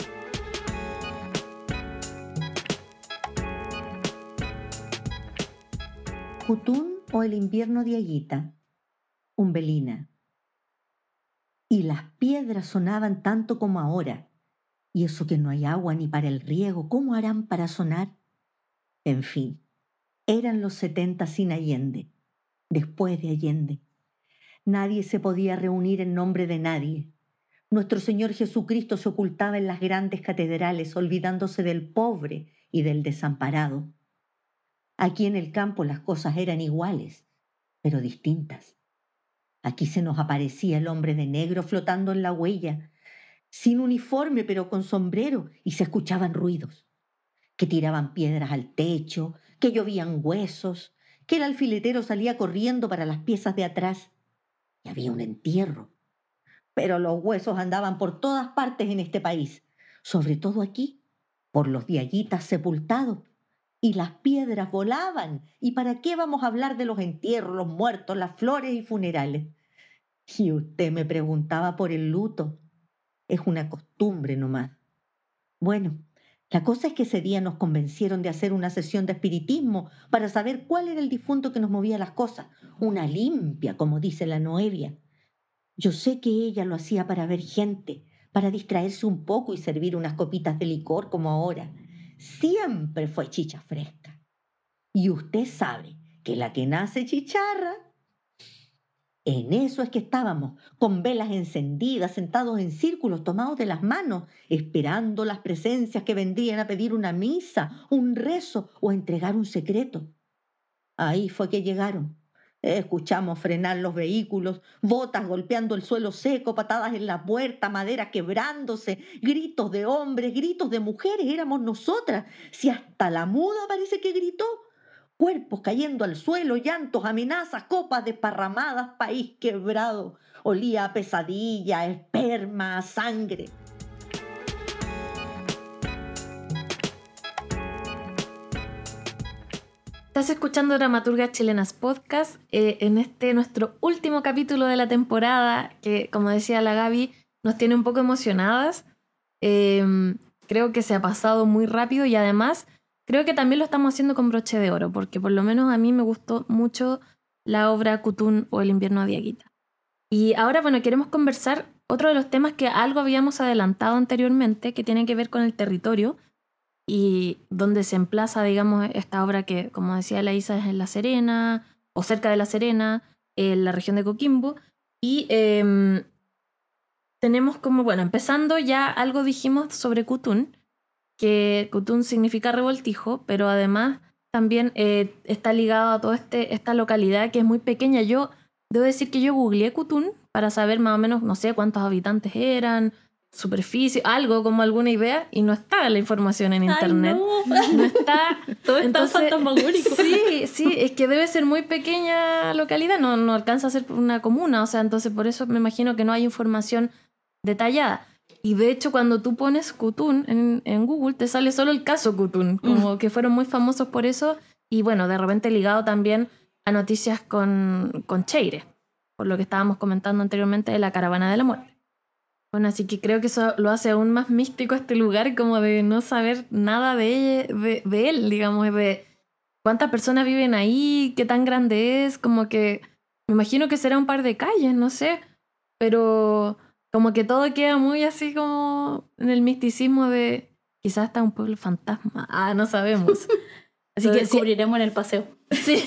Jutún o el invierno de Aguita, Umbelina. Y las piedras sonaban tanto como ahora. Y eso que no hay agua ni para el riego, ¿cómo harán para sonar? En fin, eran los setenta sin Allende, después de Allende. Nadie se podía reunir en nombre de nadie. Nuestro Señor Jesucristo se ocultaba en las grandes catedrales, olvidándose del pobre y del desamparado. Aquí en el campo las cosas eran iguales, pero distintas. Aquí se nos aparecía el hombre de negro flotando en la huella, sin uniforme pero con sombrero, y se escuchaban ruidos, que tiraban piedras al techo, que llovían huesos, que el alfiletero salía corriendo para las piezas de atrás, y había un entierro. Pero los huesos andaban por todas partes en este país, sobre todo aquí, por los diaguitas sepultados y las piedras volaban. ¿Y para qué vamos a hablar de los entierros, los muertos, las flores y funerales? Y usted me preguntaba por el luto. Es una costumbre nomás. Bueno, la cosa es que ese día nos convencieron de hacer una sesión de espiritismo para saber cuál era el difunto que nos movía las cosas. Una limpia, como dice la Noevia. Yo sé que ella lo hacía para ver gente, para distraerse un poco y servir unas copitas de licor como ahora siempre fue chicha fresca. Y usted sabe que la que nace chicharra. En eso es que estábamos, con velas encendidas, sentados en círculos, tomados de las manos, esperando las presencias que vendrían a pedir una misa, un rezo o a entregar un secreto. Ahí fue que llegaron. Escuchamos frenar los vehículos, botas golpeando el suelo seco, patadas en la puerta, madera quebrándose, gritos de hombres, gritos de mujeres, éramos nosotras. Si hasta la muda parece que gritó. Cuerpos cayendo al suelo, llantos, amenazas, copas desparramadas, país quebrado. Olía a pesadilla, esperma, sangre. Estás escuchando Dramaturgas Chilenas Podcast eh, en este nuestro último capítulo de la temporada que, como decía la Gaby, nos tiene un poco emocionadas. Eh, creo que se ha pasado muy rápido y además creo que también lo estamos haciendo con broche de oro porque por lo menos a mí me gustó mucho la obra Kutún o El invierno de Aguita. Y ahora, bueno, queremos conversar otro de los temas que algo habíamos adelantado anteriormente que tiene que ver con el territorio, y donde se emplaza, digamos, esta obra que, como decía la Isa, es en La Serena, o cerca de La Serena, en la región de Coquimbo. Y em, tenemos como, bueno, empezando ya algo dijimos sobre Cutún, que Cutún significa revoltijo, pero además también eh, está ligado a toda este, esta localidad que es muy pequeña. Yo debo decir que yo googleé Cutún para saber más o menos, no sé cuántos habitantes eran, superficie, algo como alguna idea, y no está la información en internet. no. está. Todo está Entonces, fantasmagórico. Sí, sí, es que debe ser muy pequeña localidad, no, no alcanza a ser una comuna, o sea, entonces por eso me imagino que no hay información detallada. Y de hecho, cuando tú pones Kutun en, en Google, te sale solo el caso Kutun, como que fueron muy famosos por eso, y bueno, de repente ligado también a noticias con, con Cheire, por lo que estábamos comentando anteriormente de la caravana de la muerte. Bueno, así que creo que eso lo hace aún más místico este lugar, como de no saber nada de, de, de él, digamos, de cuántas personas viven ahí, qué tan grande es, como que me imagino que será un par de calles, no sé, pero como que todo queda muy así como en el misticismo de quizás está un pueblo fantasma, ah, no sabemos. Así Lo que si, descubriremos en el paseo. sí.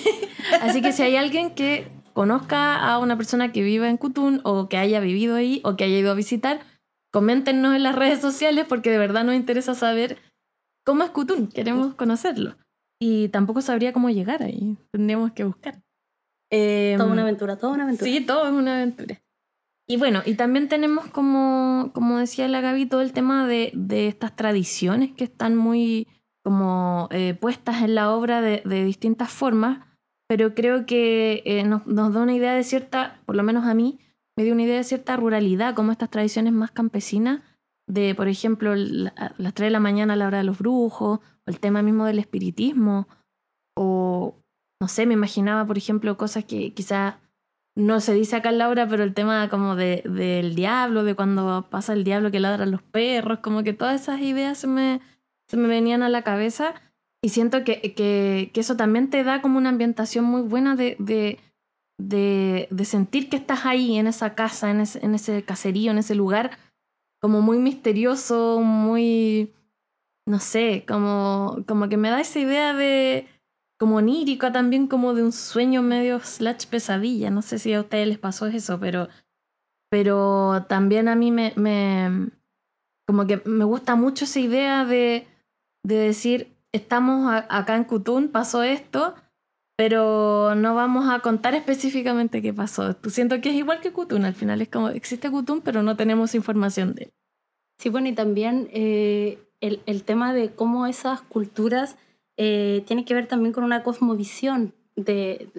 así que si hay alguien que conozca a una persona que viva en Cutún o que haya vivido ahí o que haya ido a visitar, coméntenos en las redes sociales porque de verdad nos interesa saber cómo es Cutún, queremos conocerlo. Y tampoco sabría cómo llegar ahí, tendríamos que buscar. Eh, Toda una aventura, toda una aventura. Sí, todo es una aventura. Y bueno, y también tenemos como, como decía la Gaby, todo el tema de, de estas tradiciones que están muy como eh, puestas en la obra de, de, distintas formas, pero creo que eh, nos, da una idea de cierta, por lo menos a mí, me dio una idea de cierta ruralidad, como estas tradiciones más campesinas, de por ejemplo la, las 3 de la mañana a la hora de los brujos, o el tema mismo del espiritismo, o no sé, me imaginaba por ejemplo cosas que quizás no se dice acá en la obra, pero el tema como de, del diablo, de cuando pasa el diablo que ladran los perros, como que todas esas ideas se me, se me venían a la cabeza y siento que, que, eso también te da como una ambientación muy buena de, de, de, de sentir que estás ahí en esa casa, en ese, en ese caserío, en ese lugar, como muy misterioso, muy, no sé, como, como que me da esa idea de como onírica también, como de un sueño medio slash pesadilla. No sé si a ustedes les pasó eso, pero, pero también a mí me, me como que me gusta mucho esa idea de, de decir, estamos a, acá en Cutún, pasó esto, pero no vamos a contar específicamente qué pasó. Siento que es igual que Cutún, al final es como, existe Cutún, pero no tenemos información de él. Sí, bueno, y también eh, el, tema de cómo esas culturas eh, tiene que ver también con una cosmovisión de,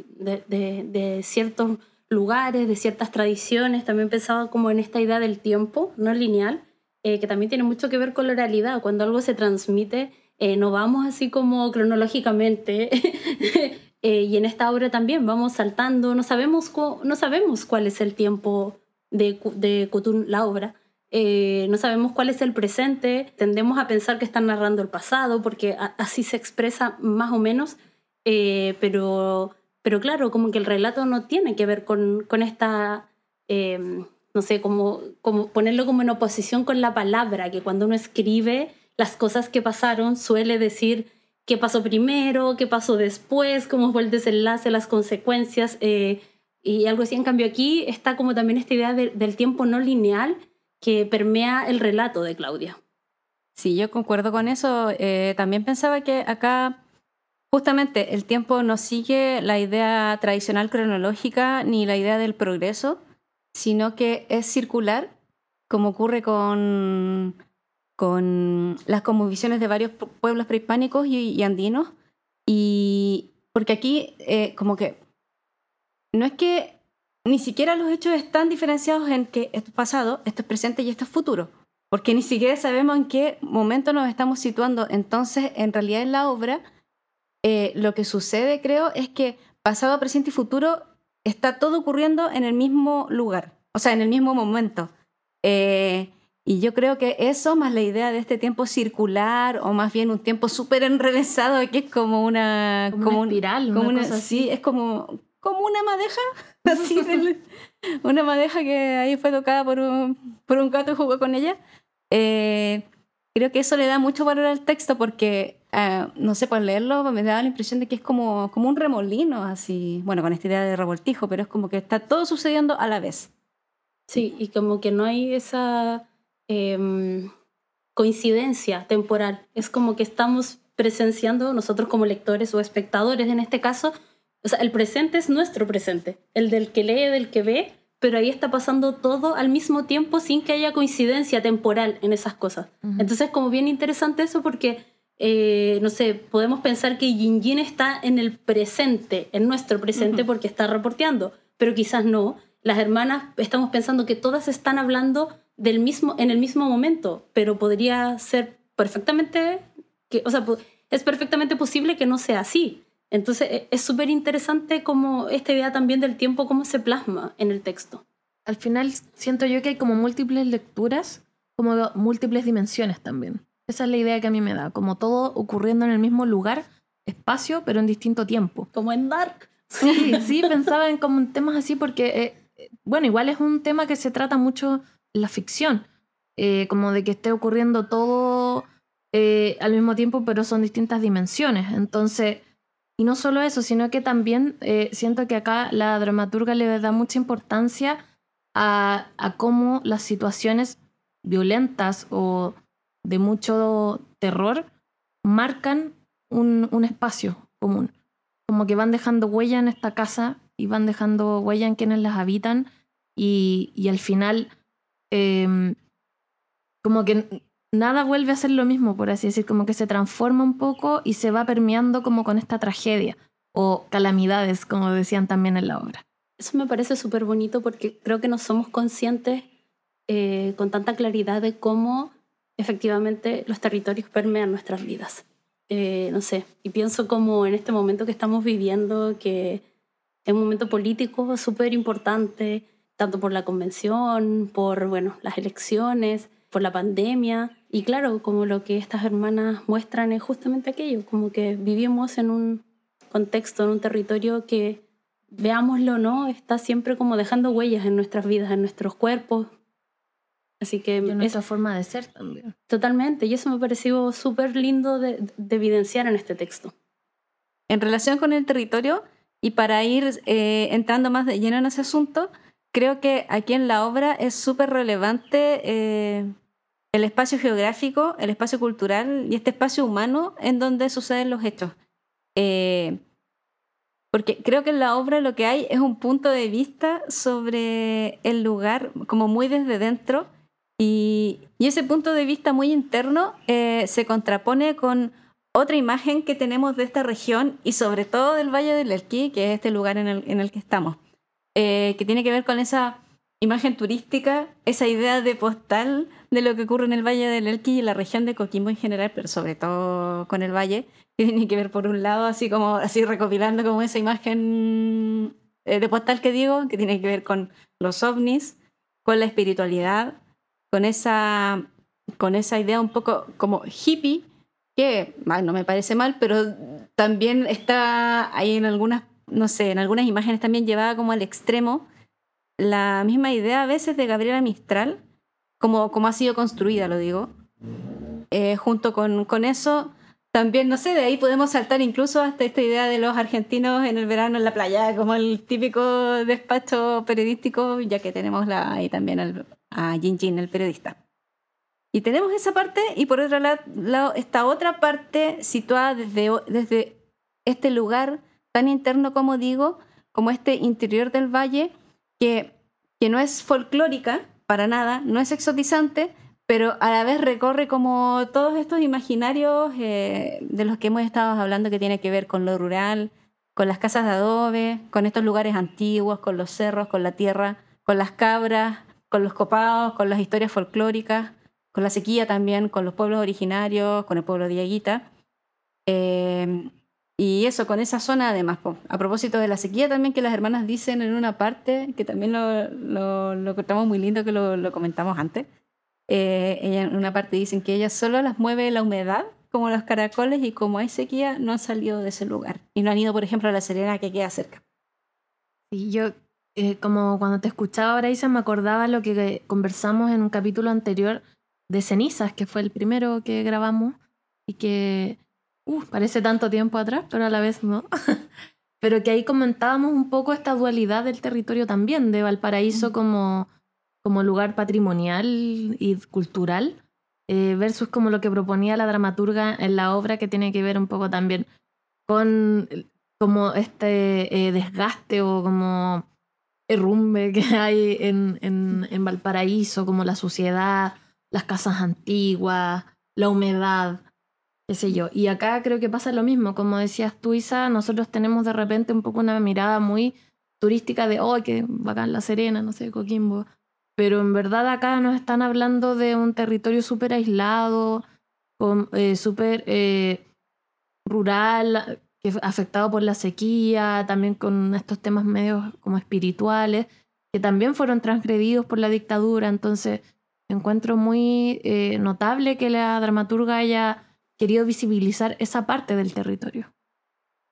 ciertos lugares, de ciertas tradiciones. También pensaba como en esta idea del tiempo, no lineal, eh, que también tiene mucho que ver con la realidad. Cuando algo se transmite, eh, no vamos así como cronológicamente. y en esta obra también vamos saltando, no sabemos, no sabemos cuál es el tiempo de, de Cotún, la obra. Eh, no sabemos cuál es el presente, tendemos a pensar que están narrando el pasado, porque así se expresa más o menos, eh, pero, pero claro, como que el relato no tiene que ver con, con esta, eh, no sé, como, como ponerlo como en oposición con la palabra, que cuando uno escribe las cosas que pasaron suele decir qué pasó primero, qué pasó después, cómo fue el desenlace, las consecuencias, y algo así. En cambio aquí está como también esta idea de, del tiempo no lineal, que permea el relato de Claudia. Sí, yo concuerdo con eso. Eh, también pensaba que acá justamente el tiempo no sigue la idea tradicional cronológica ni la idea del progreso, sino que es circular, como ocurre con, con las conmovisiones de varios pueblos prehispánicos y, y andinos. Y porque aquí eh, como que no es que ni siquiera los hechos están diferenciados en que esto es pasado, esto es presente y esto es futuro, porque ni siquiera sabemos en qué momento nos estamos situando. Entonces, en realidad en la obra, eh, lo que sucede, creo, es que pasado, presente y futuro está todo ocurriendo en el mismo lugar, o sea, en el mismo momento. Eh, y yo creo que eso, más la idea de este tiempo circular, o más bien un tiempo súper enrevesado, que es como una... Como, como una espiral, como una una, cosa así. Sí, es como, como una madeja, así del- una madeja que ahí fue tocada por un, por un gato y jugó con ella. Eh, creo que eso le da mucho valor al texto porque, eh, no sé, por leerlo me da la impresión de que es como, como un remolino, así, bueno, con esta idea de revoltijo, pero es como que está todo sucediendo a la vez. Sí, y como que no hay esa em, coincidencia temporal. Es como que estamos presenciando nosotros como lectores o espectadores en este caso. O sea, el presente es nuestro presente, el del que lee, del que ve, pero ahí está pasando todo al mismo tiempo sin que haya coincidencia temporal en esas cosas. Entonces, como bien interesante eso porque, eh, no sé, podemos pensar que Yin Yin está en el presente, en nuestro presente, porque está reporteando, pero quizás no. Las hermanas estamos pensando que todas están hablando del mismo, en el mismo momento, pero podría ser perfectamente, que, o sea, es perfectamente posible que no sea así. Entonces e, es súper interesante como esta idea también del tiempo, cómo se plasma en el texto. Al final siento yo que hay como múltiples lecturas, como múltiples dimensiones también. Esa es la idea que a mí me da, como todo ocurriendo en el mismo lugar, espacio, pero en distinto tiempo. Como en Dark. Sí, sí, pensaba en como temas así porque, eh, bueno, igual es un tema que se trata mucho la ficción, eh, como de que esté ocurriendo todo eh, al mismo tiempo, pero son distintas dimensiones. Entonces, y no solo eso, sino que también eh, siento que acá la dramaturga le da mucha importancia a, cómo las situaciones violentas o de mucho terror marcan un, espacio común. Como que van dejando huella en esta casa y van dejando huella en quienes las habitan y, al final em, como que nada vuelve a ser lo mismo, por así decir, como que se transforma un poco y se va permeando como con esta tragedia o calamidades, como decían también en la obra. Eso me parece súper bonito porque creo que no somos conscientes eh, con tanta claridad de cómo efectivamente los territorios permean nuestras vidas. Eh, no sé, y pienso como en este momento que estamos viviendo, que es un momento político súper importante, tanto por la convención, por bueno, las elecciones, por la pandemia, y claro, como lo que estas hermanas muestran es justamente aquello, como que vivimos en un contexto, en un territorio que, veámoslo o no, está siempre como dejando huellas en nuestras vidas, en nuestros cuerpos. Así que... en nuestra forma de ser también. Totalmente, y eso me pareció súper lindo de, evidenciar en este texto. En relación con el territorio, y para ir eh, entrando más de lleno en ese asunto, creo que aquí en la obra es súper relevante eh, el espacio geográfico, el espacio cultural y este espacio humano en donde suceden los hechos. Eh, porque creo que en la obra lo que hay es un punto de vista sobre el lugar, como muy desde dentro, y, ese punto de vista muy interno eh, se contrapone con otra imagen que tenemos de esta región y sobre todo del Valle del Elqui, que es este lugar en el, que estamos, eh, que tiene que ver con esa imagen turística, esa idea de postal de lo que ocurre en el Valle del Elqui y la región de Coquimbo en general, pero sobre todo con el Valle, que tiene que ver por un lado, así como así recopilando como esa imagen eh, de postal que digo, que tiene que ver con los ovnis, con la espiritualidad, con esa, con esa idea un poco como hippie, que no me parece mal, pero también está ahí en algunas, no sé, en algunas imágenes también llevada como al extremo la misma idea a veces de Gabriela Mistral, como, como ha sido construida, lo digo. Eh, junto con, con eso, también, no sé, de ahí podemos saltar incluso hasta esta idea de los argentinos en el verano en la playa, como el típico despacho periodístico, ya que tenemos la, ahí también a Jin Jin, el periodista. Y tenemos esa parte, y por otro lado, esta otra parte situada desde, desde este lugar tan interno, como digo, como este interior del valle, que, no es folclórica para nada, no es exotizante, pero a la vez recorre como todos estos imaginarios eh, de los que hemos estado hablando que tiene que ver con lo rural, con las casas de adobe, con estos lugares antiguos, con los cerros, con la tierra, con las cabras, con los copados, con las historias folclóricas, con la sequía también, con los pueblos originarios, con el pueblo de Aguita. Eh, y eso, con esa zona además, a propósito de la sequía también que las hermanas dicen en una parte, que también lo, lo, lo muy lindo que lo, lo comentamos antes, eh, en una parte dicen que ellas solo las mueve la humedad, como los caracoles, y como hay sequía, no han salido de ese lugar. Y no han ido, por ejemplo, a la Serena que queda cerca. Y yo, eh, como cuando te escuchaba ahora, me acordaba lo que conversamos en un capítulo anterior de Cenizas, que fue el primero que grabamos y que uh, parece tanto tiempo atrás, pero a la vez no. pero que ahí comentábamos un poco esta dualidad del territorio también, de Valparaíso como, como lugar patrimonial y cultural, eh, versus como lo que proponía la dramaturga en la obra, que tiene que ver un poco también con como este eh, desgaste o como rumbe que hay en, en, en Valparaíso, como la suciedad, las casas antiguas, la humedad, qué sé yo. Y acá creo que pasa lo mismo, como decías tú, Isa, nosotros tenemos de repente un poco una mirada muy turística de, oh, que bacán La Serena, no sé, Coquimbo. Pero en verdad acá nos están hablando de un territorio súper aislado, eh, súper eh, rural, afectado por la sequía, también con estos temas medios como espirituales, que también fueron transgredidos por la dictadura. Entonces, encuentro muy eh, notable que la dramaturga haya querido visibilizar esa parte del territorio.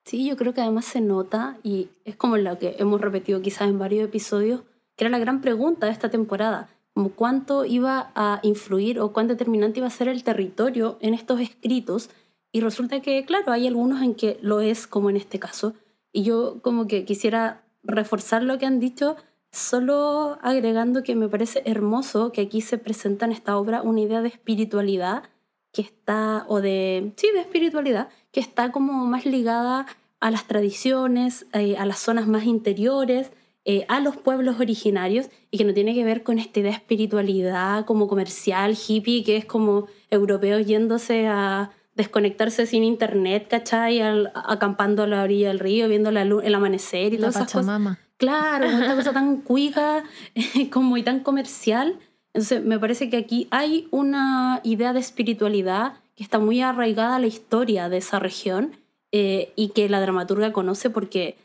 Sí, yo creo que además se nota, y es como lo que hemos repetido quizás en varios episodios, que era la gran pregunta de esta temporada, como cuánto iba a influir o cuán determinante iba a ser el territorio en estos escritos y resulta que, claro, hay algunos en que lo es, como en este caso. Y yo como que quisiera reforzar lo que han dicho, solo agregando que me parece hermoso que aquí se presenta en esta obra una idea de espiritualidad que está, o de, sí, de espiritualidad, que está como más ligada a las tradiciones, eh, a las zonas más interiores, eh, a los pueblos originarios y que no tiene que ver con esta idea de espiritualidad como comercial, hippie, que es como europeos yéndose a, desconectarse sin internet, ¿cachai? acampando a la orilla del río, viendo la luz, el amanecer y todas esas cosas. Claro, esta cosa tan cuica como y tan comercial. Entonces, me parece que aquí hay una idea de espiritualidad que está muy arraigada a la historia de esa región eh, y que la dramaturga conoce porque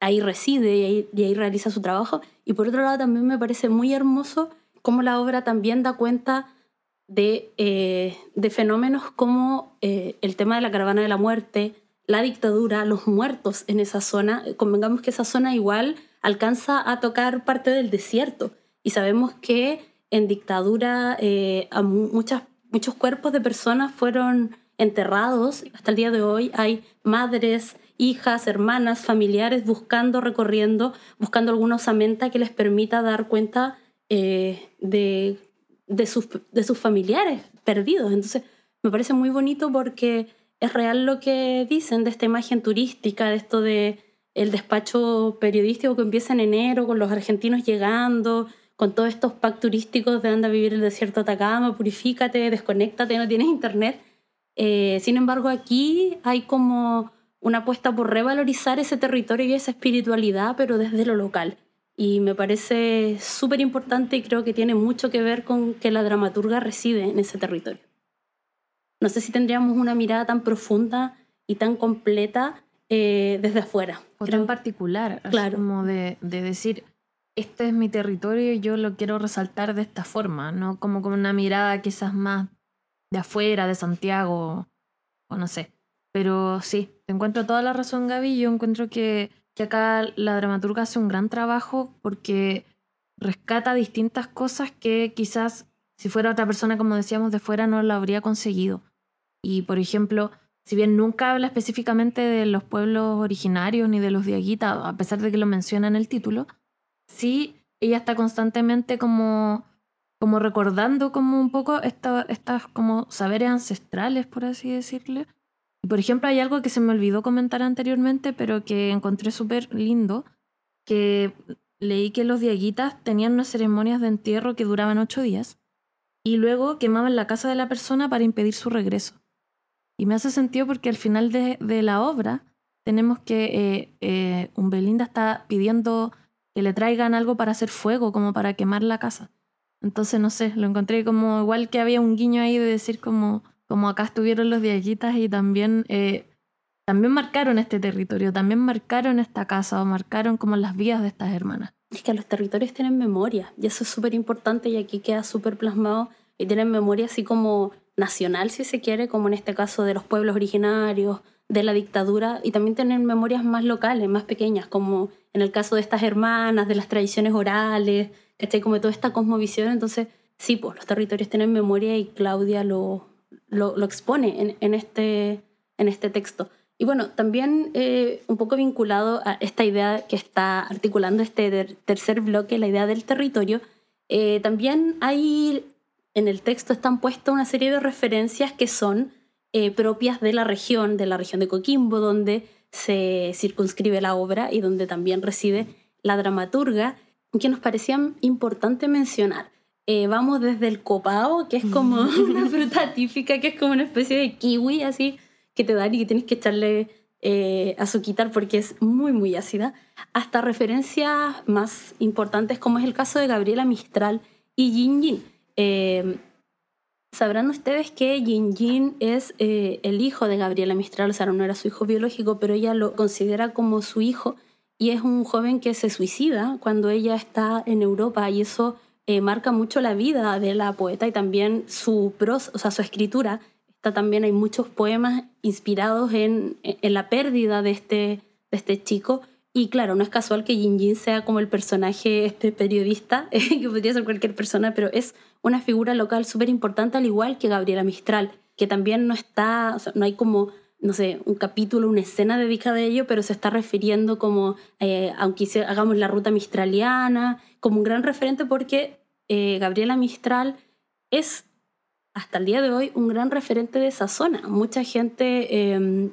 ahí reside y ahí, realiza su trabajo. Y por otro lado, también me parece muy hermoso cómo la obra también da cuenta eh, de, fenómenos como eh, el tema de la caravana de la muerte, la dictadura, los muertos en esa zona. Convengamos que esa zona igual alcanza a tocar parte del desierto y sabemos que en dictadura eh, muchos cuerpos de personas fueron enterrados. Hasta el día de hoy hay madres, hijas, hermanas, familiares buscando, recorriendo, buscando alguna osamenta que les permita dar cuenta de de sus, de sus familiares perdidos. Entonces, me parece muy bonito porque es real lo que dicen de esta imagen turística, de esto de el despacho periodístico que empieza en enero con los argentinos llegando, con todos estos packs turísticos de anda a vivir el desierto de Atacama, purifícate, desconéctate, no tienes internet. Eh, sin embargo, aquí hay como una apuesta por revalorizar ese territorio y esa espiritualidad, pero desde lo local y me parece súper importante y creo que tiene mucho que ver con que la dramaturga reside en ese territorio. No sé si tendríamos una mirada tan profunda y tan completa eh, desde afuera. O tan particular, claro. como de, de, decir, este es mi territorio y yo lo quiero resaltar de esta forma, no como con una mirada quizás más de afuera, de Santiago, o no sé. Pero sí, te encuentro toda la razón, Gaby. Yo encuentro que que acá la dramaturga hace un gran trabajo porque rescata distintas cosas que quizás si fuera otra persona, como decíamos, de fuera no lo habría conseguido. Y por ejemplo, si bien nunca habla específicamente de los pueblos originarios ni de los diaguita, a pesar de que lo menciona en el título, sí ella está constantemente como, como recordando como un poco estas como saberes ancestrales, por así decirle, por ejemplo, hay algo que se me olvidó comentar anteriormente, pero que encontré súper lindo, que leí que los diaguitas tenían unas ceremonias de entierro que duraban ocho días y luego quemaban la casa de la persona para impedir su regreso. Y me hace sentido porque al final de, la obra tenemos que eh, eh, está pidiendo que le traigan algo para hacer fuego, como para quemar la casa. Entonces, no sé, lo encontré como igual que había un guiño ahí de decir como como acá estuvieron los diaguitas y también, eh, también marcaron este territorio, también marcaron esta casa o marcaron como las vías de estas hermanas. Es que los territorios tienen memoria y eso es súper importante y aquí queda súper plasmado y tienen memoria así como nacional, si se quiere, como en este caso de los pueblos originarios, de la dictadura y también tienen memorias más locales, más pequeñas, como en el caso de estas hermanas, de las tradiciones orales, ¿cachai? Como toda esta cosmovisión. Entonces, sí, pues los territorios tienen memoria y Claudia lo, lo, lo expone en, en, este, en este texto. Y bueno, también eh, un poco vinculado a esta idea que está articulando este tercer bloque, la idea del territorio, eh, también hay en el texto están puestas una serie de referencias que son eh, propias de la región, de la región de Coquimbo, donde se circunscribe la obra y donde también reside la dramaturga, que nos parecían importante mencionar. vamos desde el copao, que es como una fruta típica, que es como una especie de kiwi así, que te dan y que tienes que echarle eh, azuquitar porque es muy, muy ácida, hasta referencias más importantes como es el caso de Gabriela Mistral y Yin Yin. Eh, sabrán ustedes que Yin Yin es eh, el hijo de Gabriela Mistral, o sea, no era su hijo biológico, pero ella lo considera como su hijo y es un joven que se suicida cuando ella está en Europa y eso eh, marca mucho la vida de la poeta y también su pros, o sea, su escritura también hay muchos poemas inspirados en, en la pérdida de este, de este chico. Y claro, no es casual que Jin Jin sea como el personaje, este periodista, que podría ser cualquier persona, pero es una figura local súper importante, al igual que Gabriela Mistral, que también no está, no hay como, no sé, un capítulo, una escena dedicada a ello, pero se está refiriendo como, eh, aunque hagamos la ruta mistraliana, como un gran referente porque eh, Gabriela Mistral es hasta el día de hoy un gran referente de esa zona. Mucha gente em,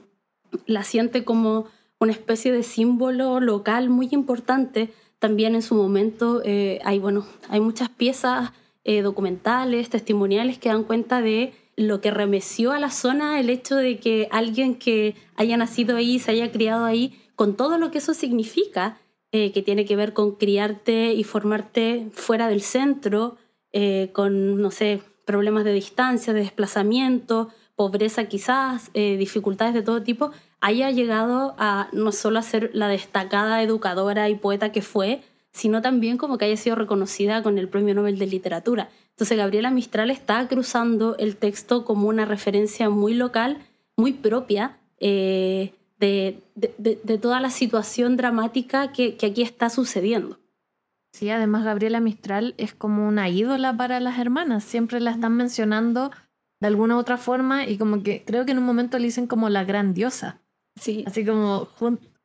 la siente como una especie de símbolo local muy importante. También en su momento eh, hay, bueno, hay muchas piezas eh, documentales, testimoniales que dan cuenta de lo que remeció a la zona el hecho de que alguien que haya nacido ahí, se haya criado ahí, con todo lo que eso significa, eh, que tiene que ver con criarte y formarte fuera del centro, con, no sé, problemas de distancia, de desplazamiento, pobreza quizás, eh, dificultades de todo tipo, haya llegado a no solo ser la destacada educadora y poeta que fue, sino también como que haya sido reconocida con el Premio Nobel de Literatura. Entonces Gabriela Mistral está cruzando el texto como una referencia muy local, muy propia eh, de, de, toda la situación dramática que, que aquí está sucediendo. Sí, además Gabriela Mistral es como una ídola para las hermanas, siempre la están mencionando de alguna u otra forma y como que creo que en un momento le dicen como la gran diosa. Sí. Así como,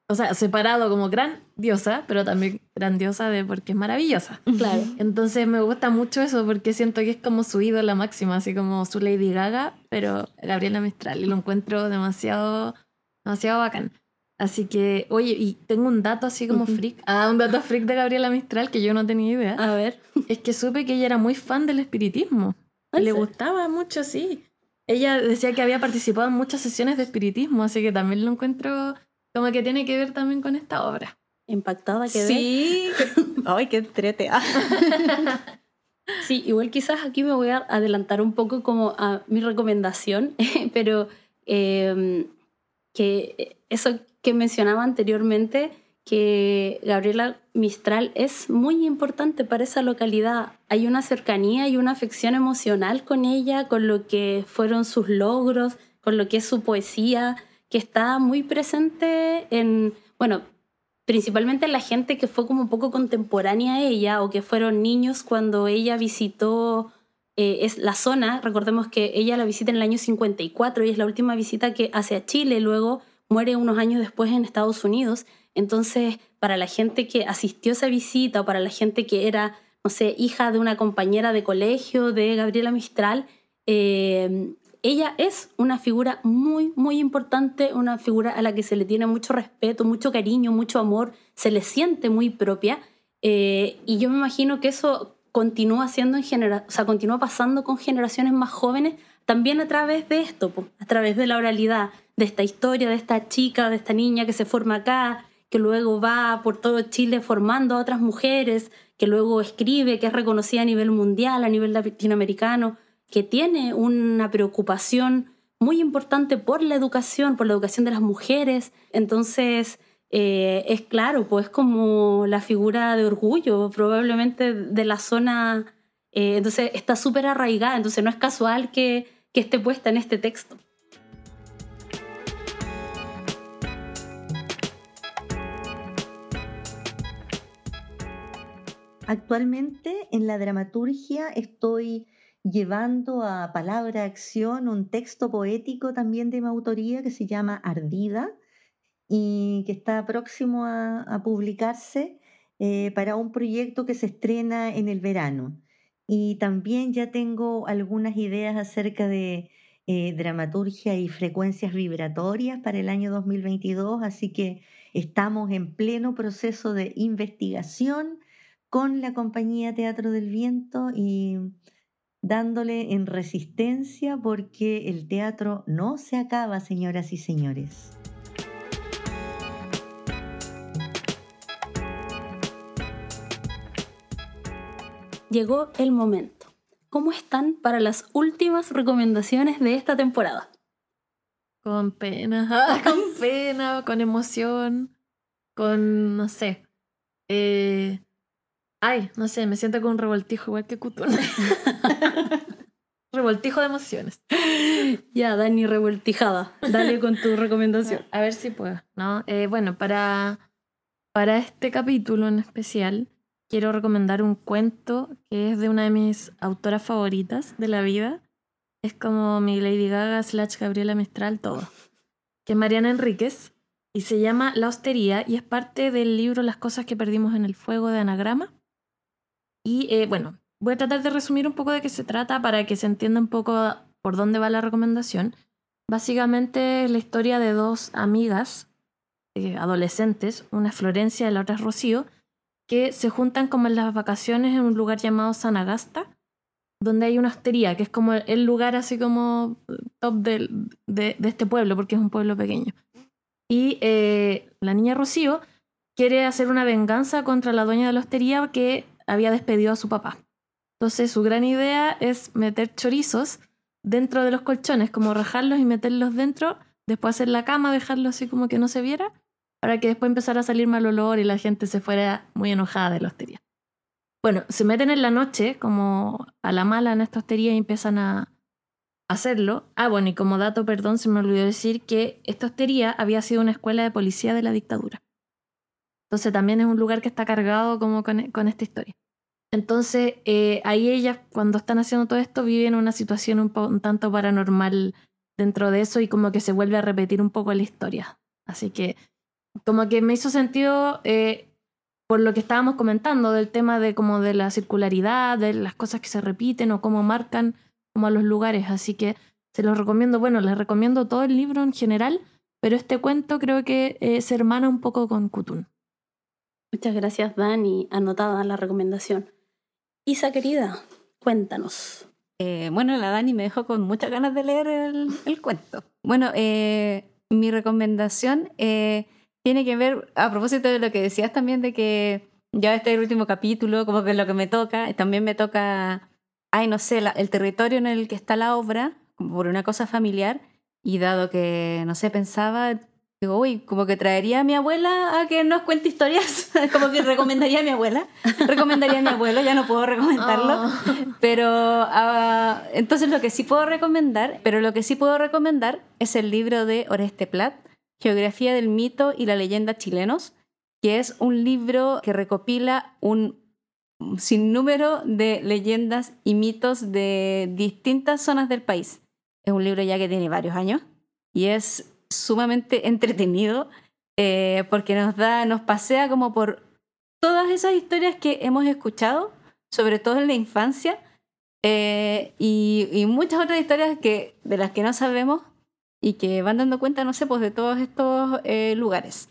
o sea, separado como gran diosa, pero también grandiosa de porque es maravillosa. Claro. Entonces me gusta mucho eso porque siento que es como su ídola máxima, así como su Lady Gaga, pero Gabriela Mistral y lo encuentro demasiado, demasiado bacán. Así que, oye, y tengo un dato así como freak. Ah, un dato freak de Gabriela Mistral que yo no tenía idea. A ver. Es que supe que ella era muy fan del espiritismo. Le gustaba mucho, sí. Ella decía que había participado en muchas sesiones de espiritismo, así que también lo encuentro como que tiene que ver también con esta obra. Impactada que Sí. Ay, qué entrete. sí, igual quizás aquí me voy a adelantar un poco como a mi recomendación, pero eh, que eso que mencionaba anteriormente, que Gabriela Mistral es muy importante para esa localidad. Hay una cercanía y una afección emocional con ella, con lo que fueron sus logros, con lo que es su poesía, que está muy presente en, bueno, principalmente en la gente que fue como un poco contemporánea a ella o que fueron niños cuando ella visitó eh, es la zona. Recordemos que ella la visita en el año 54 y es la última visita que hace a Chile, luego muere unos años después en Estados Unidos. Entonces, para la gente que asistió a esa visita o para la gente que era, no sé, hija de una compañera de colegio de Gabriela Mistral, eh, ella es una figura muy, muy importante, una figura a la que se le tiene mucho respeto, mucho cariño, mucho amor, se le siente muy propia. Eh, y yo me imagino que eso continúa siendo en genera o sea, continúa pasando con generaciones más jóvenes también a través de esto, a través de la oralidad, de esta historia, de esta chica, de esta niña que se forma acá, que luego va por todo Chile formando a otras mujeres, que luego escribe, que es reconocida a nivel mundial, a nivel latinoamericano, que tiene una preocupación muy importante por la educación, por la educación de las mujeres. Entonces, eh, es claro, pues como la figura de orgullo probablemente de la zona, eh, entonces está súper arraigada, entonces no es casual que, que esté puesta en este texto. actualmente en la dramaturgia estoy llevando a palabra acción un texto poético también de mi autoría que se llama Ardida y que está próximo a, publicarse eh, para un proyecto que se estrena en el verano. Y también ya tengo algunas ideas acerca de eh, dramaturgia y frecuencias vibratorias para el año 2022, así que estamos en pleno proceso de investigación con la compañía Teatro del Viento y dándole en resistencia porque el teatro no se acaba, señoras y señores. Llegó el momento. ¿Cómo están para las últimas recomendaciones de esta temporada? Con pena, con pena, con emoción, con, no sé. Eh, ay, no sé, me siento con un revoltijo igual que Cutún. revoltijo de emociones. Ya, Dani, revoltijada. Dale con tu recomendación. A ver si puedo, ¿no? Eh, bueno, para, para este capítulo en especial, quiero recomendar un cuento que es de una de mis autoras favoritas de la vida. Es como mi Lady Gaga slash Gabriela Mistral, todo. Que es Mariana Enríquez y se llama La Hostería y es parte del libro Las cosas que perdimos en el fuego de Anagrama. Y eh, bueno, voy a tratar de resumir un poco de qué se trata para que se entienda un poco por dónde va la recomendación. Básicamente es la historia de dos amigas eh, adolescentes, una es Florencia y la otra es Rocío, que se juntan como en las vacaciones en un lugar llamado Sanagasta, donde hay una hostería, que es como el lugar así como top de, de, este pueblo, porque es un pueblo pequeño. Y eh, la niña Rocío quiere hacer una venganza contra la dueña de la hostería que había despedido a su papá. Entonces su gran idea es meter chorizos dentro de los colchones, como rajarlos y meterlos dentro, después hacer la cama, dejarlo así como que no se viera para que después empezara a salir mal olor y la gente se fuera muy enojada de la hostería. Bueno, se meten en la noche como a la mala en esta hostería y empiezan a hacerlo. Ah, bueno, y como dato, perdón, se me olvidó decir que esta hostería había sido una escuela de policía de la dictadura. Entonces también es un lugar que está cargado como con, esta historia. Entonces, eh, ahí ellas, cuando están haciendo todo esto, viven una situación un, un, tanto paranormal dentro de eso y como que se vuelve a repetir un poco la historia. Así que como que me hizo sentido eh, por lo que estábamos comentando del tema de como de la circularidad, de las cosas que se repiten o cómo marcan como a los lugares. Así que se los recomiendo. Bueno, les recomiendo todo el libro en general, pero este cuento creo que eh, se hermana un poco con Kutun. Muchas gracias, Dani. Anotada la recomendación. Isa, querida, cuéntanos. Eh, bueno, la Dani me dejó con muchas ganas de leer el, cuento. Bueno, mi recomendación tiene que ver, a propósito de lo que decías también, de que ya este es el último capítulo, como que lo que me toca, también me toca, ay, no sé, el territorio en el que está la obra, por una cosa familiar, y dado que, no sé, pensaba, digo, uy, como que traería a mi abuela a que nos cuente historias, como que recomendaría a mi abuela, recomendaría a mi abuelo, ya no puedo recomendarlo, oh. pero uh, entonces lo que sí puedo recomendar, pero lo que sí puedo recomendar es el libro de Oreste Plat, Geografía del mito y la leyenda chilenos, que es un libro que recopila un sinnúmero de leyendas y mitos de distintas zonas del país. Es un libro ya que tiene varios años y es sumamente entretenido eh, porque nos da, nos pasea como por todas esas historias que hemos escuchado, sobre todo en la infancia, eh, y, y, muchas otras historias que, de las que no sabemos, y que van dando cuenta, no sé, pues de todos estos eh, lugares.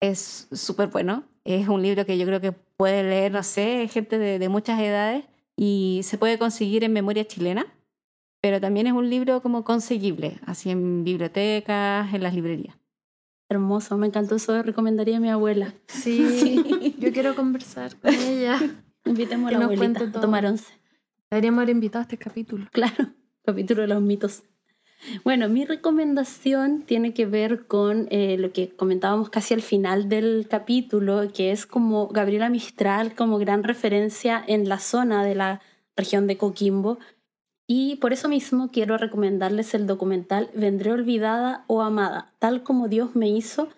Es súper bueno. Es un libro que yo creo que puede leer, no sé, gente de, de muchas edades y se puede conseguir en memoria chilena, pero también es un libro como conseguible, así en bibliotecas, en las librerías. Hermoso, me encantó eso, recomendaría a mi abuela. Sí, yo quiero conversar con ella. Invitemos a la abuelita a tomar once. Deberíamos haber invitado a este capítulo. Claro, capítulo de los mitos. Bueno, mi recomendación tiene que ver con eh, lo que comentábamos casi al final del capítulo, que es como Gabriela Mistral como gran referencia en la zona de la región de Coquimbo. Y por eso mismo quiero recomendarles el documental Vendré olvidada o amada, tal como Dios me hizo,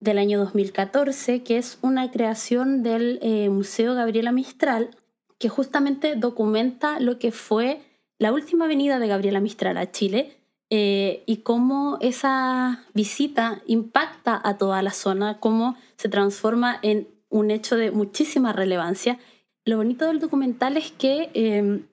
del año 2014, que es una creación del eh, Museo Gabriela Mistral, que justamente documenta lo que fue la última venida de Gabriela Mistral a Chile eh, y cómo esa visita impacta a toda la zona, cómo se transforma en un hecho de muchísima relevancia. Lo bonito del documental es que em,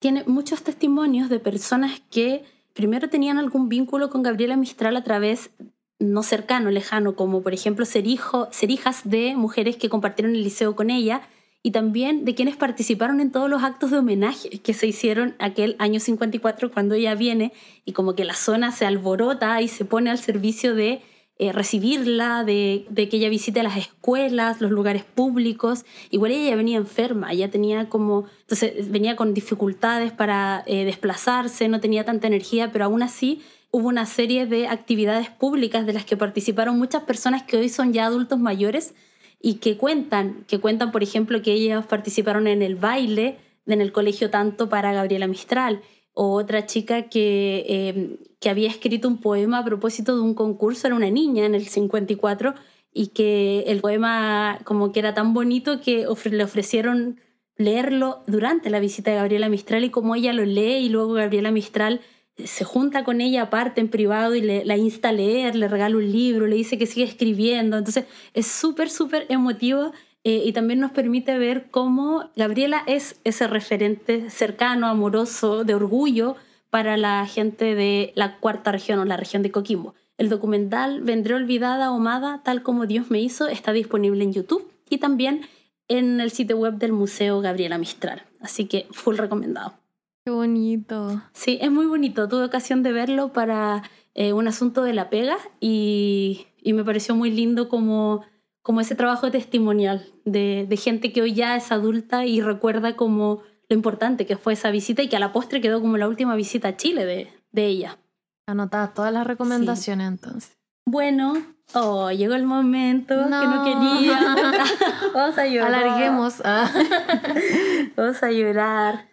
tiene muchos testimonios de personas que primero tenían algún vínculo con Gabriela Mistral a través no cercano, lejano, como por ejemplo ser, hijo, ser hijas de mujeres que compartieron el liceo con ella y también de quienes participaron en todos los actos de homenaje que se hicieron aquel año 54 cuando ella viene y como que la zona se alborota y se pone al servicio de eh, recibirla, de, que ella visite las escuelas, los lugares públicos. Igual ella venía enferma, ya tenía como, entonces venía con dificultades para eh, desplazarse, no tenía tanta energía, pero aún así hubo una serie de actividades públicas de las que participaron muchas personas que hoy son ya adultos mayores y que cuentan, que cuentan, por ejemplo, que ellas participaron en el baile en el colegio tanto para Gabriela Mistral o otra chica que, eh, que había escrito un poema a propósito de un concurso, era una niña en el 54, y que el poema como que era tan bonito que le ofrecieron leerlo durante la visita de Gabriela Mistral y como ella lo lee y luego Gabriela Mistral se junta con ella aparte en privado y le, la insta a leer, le regala un libro, le dice que sigue escribiendo. Entonces es súper, súper emotivo eh, y también nos permite ver cómo Gabriela es ese referente cercano, amoroso, de orgullo para la gente de la cuarta región o la región de Coquimbo. El documental Vendré olvidada o amada, tal como Dios me hizo, está disponible en YouTube y también en el sitio web del Museo Gabriela Mistral. Así que full recomendado. Qué bonito. Sí, es muy bonito. Tuve ocasión de verlo para eh, un asunto de la pega y, y me pareció muy lindo como como ese trabajo testimonial de, de, gente que hoy ya es adulta y recuerda como lo importante que fue esa visita y que a la postre quedó como la última visita a Chile de, de ella. Anotadas todas las recomendaciones entonces. Bueno, oh, llegó el momento que no quería. Vamos a llorar. Alarguemos. Ah. Vamos a llorar.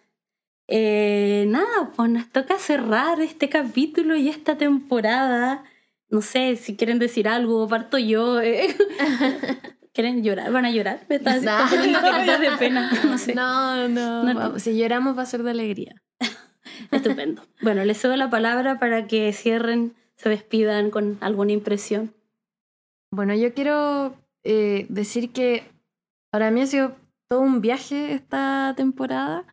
Eh, nada, pues nos toca cerrar este capítulo y esta temporada no sé, si quieren decir algo, parto yo. Eh. ¿Quieren llorar? ¿Van a llorar? Me están no. de pena. No, sé. no, no, Si lloramos va a ser de alegría. Estupendo. Bueno, les cedo la palabra para que cierren, se despidan con alguna impresión. Bueno, yo quiero eh, decir que para mí ha sido todo un viaje esta temporada.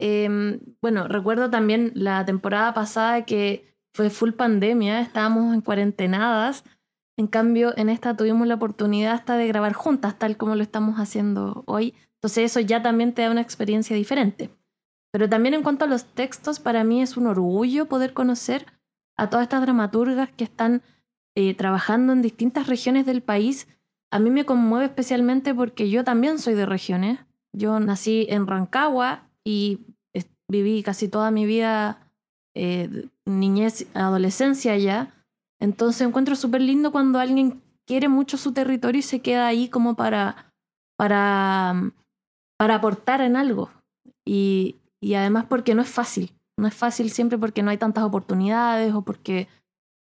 Em, bueno, recuerdo también la temporada pasada que fue full pandemia, estábamos en cuarentenadas. En cambio, en esta tuvimos la oportunidad hasta de grabar juntas, tal como lo estamos haciendo hoy. Entonces eso ya también te da una experiencia diferente. Pero también en cuanto a los textos, para mí es un orgullo poder conocer a todas estas dramaturgas que están eh, trabajando en distintas regiones del país. A mí me conmueve especialmente porque yo también soy de regiones. Yo nací en Rancagua y viví casi toda mi vida eh, niñez, adolescencia ya. Entonces encuentro súper lindo cuando alguien quiere mucho su territorio y se queda ahí como para, para, para aportar en algo. Y, y además porque no es fácil. No es fácil siempre porque no hay tantas oportunidades o porque,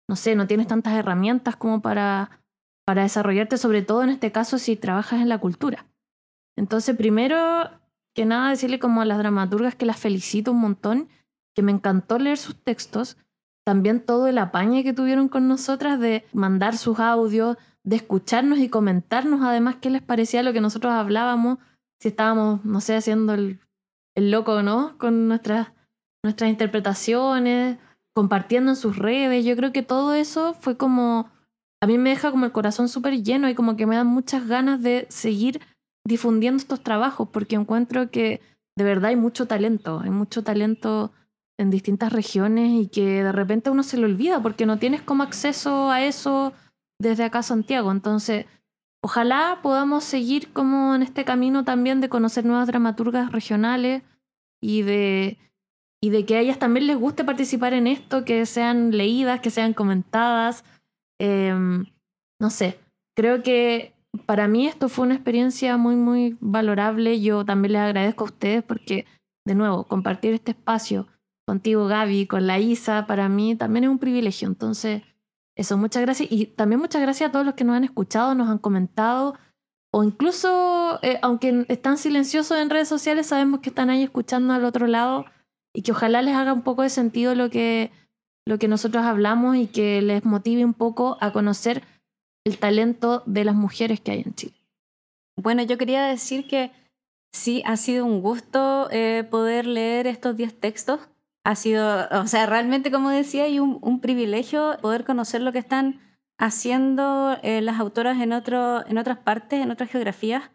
no sé, no tienes tantas herramientas como para, para desarrollarte, sobre todo en este caso si trabajas en la cultura. Entonces, primero que nada, decirle como a las dramaturgas que las felicito un montón que me encantó leer sus textos, también todo el apañe que tuvieron con nosotras de mandar sus audios, de escucharnos y comentarnos además qué les parecía lo que nosotros hablábamos, si estábamos, no sé, haciendo el, loco o no, con nuestras, nuestras interpretaciones, compartiendo en sus redes. Yo creo que todo eso fue como, a mí me deja como el corazón súper lleno y como que me dan muchas ganas de seguir difundiendo estos trabajos porque encuentro que de verdad hay mucho talento, hay mucho talento en distintas regiones y que de repente uno se le olvida porque no tienes como acceso a eso desde acá Santiago. Entonces, ojalá podamos seguir como en este camino también de conocer nuevas dramaturgas regionales y de, y de que a ellas también les guste participar en esto, que sean leídas, que sean comentadas. Em, no sé, creo que para mí esto fue una experiencia muy, muy valorable. Yo también les agradezco a ustedes porque, de nuevo, compartir este espacio contigo, Gaby, con la Isa, para mí también es un privilegio. Entonces, Eso, muchas gracias. Y también muchas gracias a todos los que nos han escuchado, nos han comentado, o incluso, eh, aunque están silenciosos en redes sociales, sabemos que están ahí escuchando al otro lado y que ojalá les haga un poco de sentido lo que, lo que nosotros hablamos y que les motive un poco a conocer el talento de las mujeres que hay en Chile. Bueno, yo quería decir que sí, ha sido un gusto eh, poder leer estos 10 textos. Ha sido, o sea, realmente, como decía, y un, un privilegio poder conocer lo que están haciendo eh, las autoras en, otro, en otras partes, en otras geografías.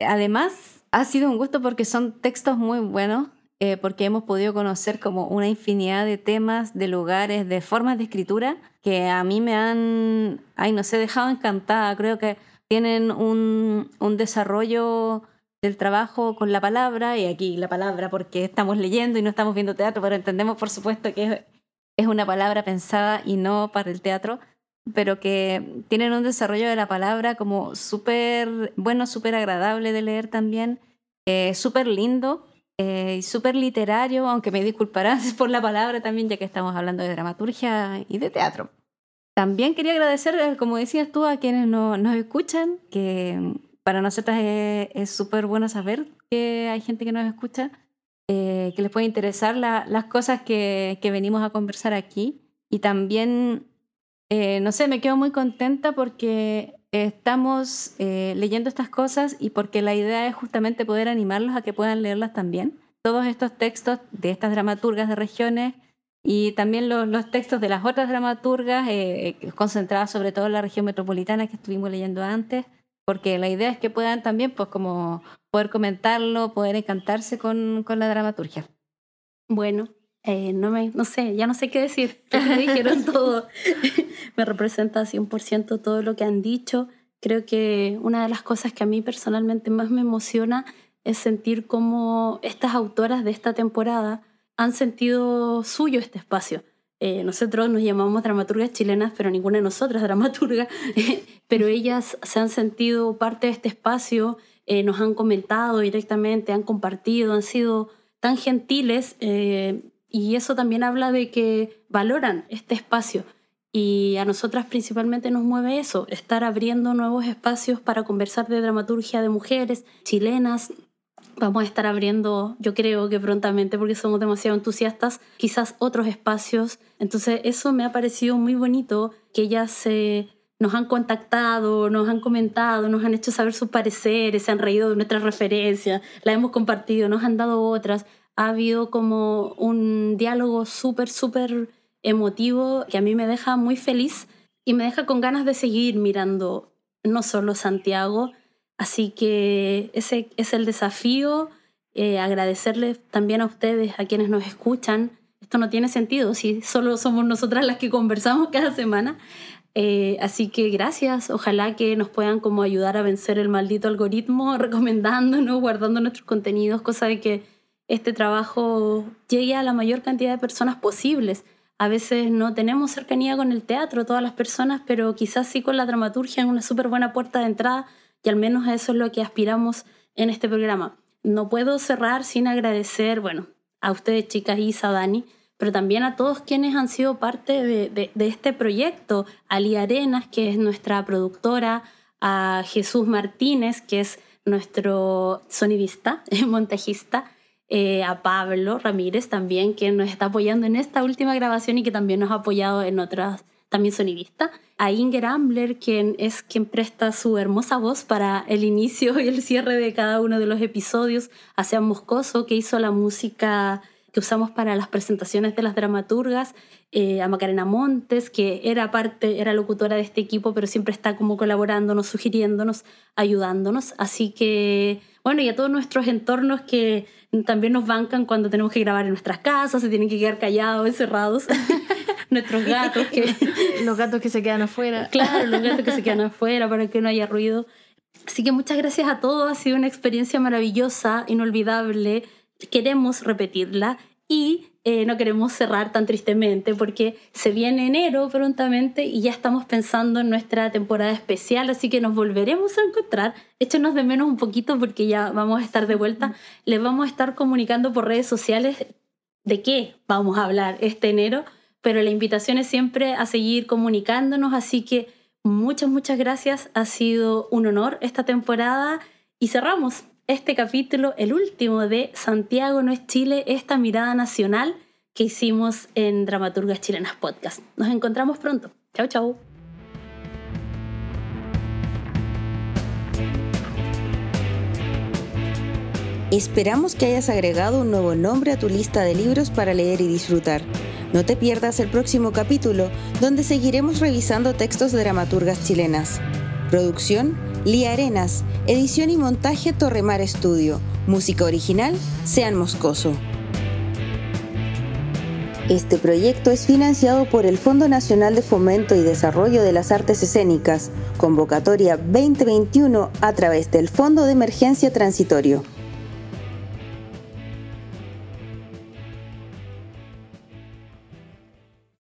Además, ha sido un gusto porque son textos muy buenos, eh, porque hemos podido conocer como una infinidad de temas, de lugares, de formas de escritura que a mí me han, ay, no sé, dejado encantada. Creo que tienen un, un desarrollo del trabajo con la palabra, y aquí la palabra porque estamos leyendo y no estamos viendo teatro, pero entendemos por supuesto que es, una palabra pensada y no para el teatro, pero que tienen un desarrollo de la palabra como súper bueno, súper agradable de leer también, eh, súper lindo eh, y súper literario, aunque me disculparás por la palabra también, ya que estamos hablando de dramaturgia y de teatro. También quería agradecer, eh, como decías tú, a quienes no, nos escuchan, que para nosotras es súper bueno saber que hay gente que nos escucha, que les puede interesar las cosas que, venimos a conversar aquí. Y también eh, no sé, me quedo muy contenta porque estamos eh, leyendo estas cosas y porque la idea es justamente poder animarlos a que puedan leerlas también. Todos estos textos de estas dramaturgas de regiones y también los, textos de las otras dramaturgas eh, concentradas sobre todo en la región metropolitana que estuvimos leyendo antes, porque la idea es que puedan también pues como poder comentarlo, poder encantarse con, con la dramaturgia. Bueno, eh, no, me, no sé, ya no sé qué decir, me dijeron todo. me representa 100% todo lo que han dicho. Creo que una de las cosas que a mí personalmente más me emociona es sentir cómo estas autoras de esta temporada han sentido suyo este espacio. Eh, nosotros nos llamamos dramaturgas chilenas, pero ninguna de nosotras dramaturga, pero ellas se han sentido parte de este espacio, eh, nos han comentado directamente, han compartido, han sido tan gentiles y eso también habla de que valoran este espacio. Y a nosotras principalmente nos mueve eso, estar abriendo nuevos espacios para conversar de dramaturgia de mujeres chilenas. Vamos a estar abriendo, yo creo que prontamente, porque somos demasiado entusiastas, quizás otros espacios. Entonces eso me ha parecido muy bonito, que ellas se, nos han contactado, nos han comentado, nos han hecho saber sus pareceres, se han reído de nuestras referencias, la hemos compartido, nos han dado otras ha habido como un diálogo súper, súper emotivo que a mí me deja muy feliz y me deja con ganas de seguir mirando no solo Santiago. Así que ese es el desafío, eh, agradecerles también a ustedes, a quienes nos escuchan. Esto no tiene sentido si solo somos nosotras las que conversamos cada semana. Eh, así que gracias, ojalá que nos puedan como ayudar a vencer el maldito algoritmo, recomendándonos, guardando nuestros contenidos, cosa de que este trabajo llegue a la mayor cantidad de personas posibles. A veces no tenemos cercanía con el teatro, todas las personas, pero quizás sí con la dramaturgia en una súper buena puerta de entrada y al menos eso es lo que aspiramos en este programa. No puedo cerrar sin agradecer, bueno, a ustedes chicas, Isa, Dani, pero también a todos quienes han sido parte de, de este proyecto, a Lía Arenas, que es nuestra productora, a Jesús Martínez, que es nuestro sonidista, montajista, eh, a Pablo Ramírez también, que nos está apoyando en esta última grabación y que también nos ha apoyado en otras, también sonidista. A Inger Ambler, quien es quien presta su hermosa voz para el inicio y el cierre de cada uno de los episodios. A Sean Moscoso, que hizo la música que usamos para las presentaciones de las dramaturgas, eh, a Macarena Montes, que era parte, era locutora de este equipo, pero siempre está como colaborándonos, sugiriéndonos, ayudándonos. Así que, bueno, y a todos nuestros entornos que también nos bancan cuando tenemos que grabar en nuestras casas, se tienen que quedar callados, encerrados. Nuestros gatos que... los gatos que se quedan afuera. Claro, los gatos que se quedan afuera para que no haya ruido. Así que muchas gracias a todos, ha sido una experiencia maravillosa, inolvidable. Queremos repetirla y eh, no queremos cerrar tan tristemente porque se viene enero prontamente y ya estamos pensando en nuestra temporada especial, así que nos volveremos a encontrar. Échenos de menos un poquito porque ya vamos a estar de vuelta. Les vamos a estar comunicando por redes sociales de qué vamos a hablar este enero, pero la invitación es siempre a seguir comunicándonos, así que muchas, muchas gracias. Ha sido un honor esta temporada y cerramos este capítulo, el último de Santiago no es Chile, esta mirada nacional que hicimos en Dramaturgas Chilenas Podcast. Nos encontramos pronto. Chau, chau. Esperamos que hayas agregado un nuevo nombre a tu lista de libros para leer y disfrutar. No te pierdas el próximo capítulo, donde seguiremos revisando textos de dramaturgas chilenas. Producción, Lía Arenas. Edición y montaje, Torremar Estudio. Música original, Sean Moscoso. Este proyecto es financiado por el Fondo Nacional de Fomento y Desarrollo de las Artes Escénicas, convocatoria 2021 a través del Fondo de Emergencia Transitorio.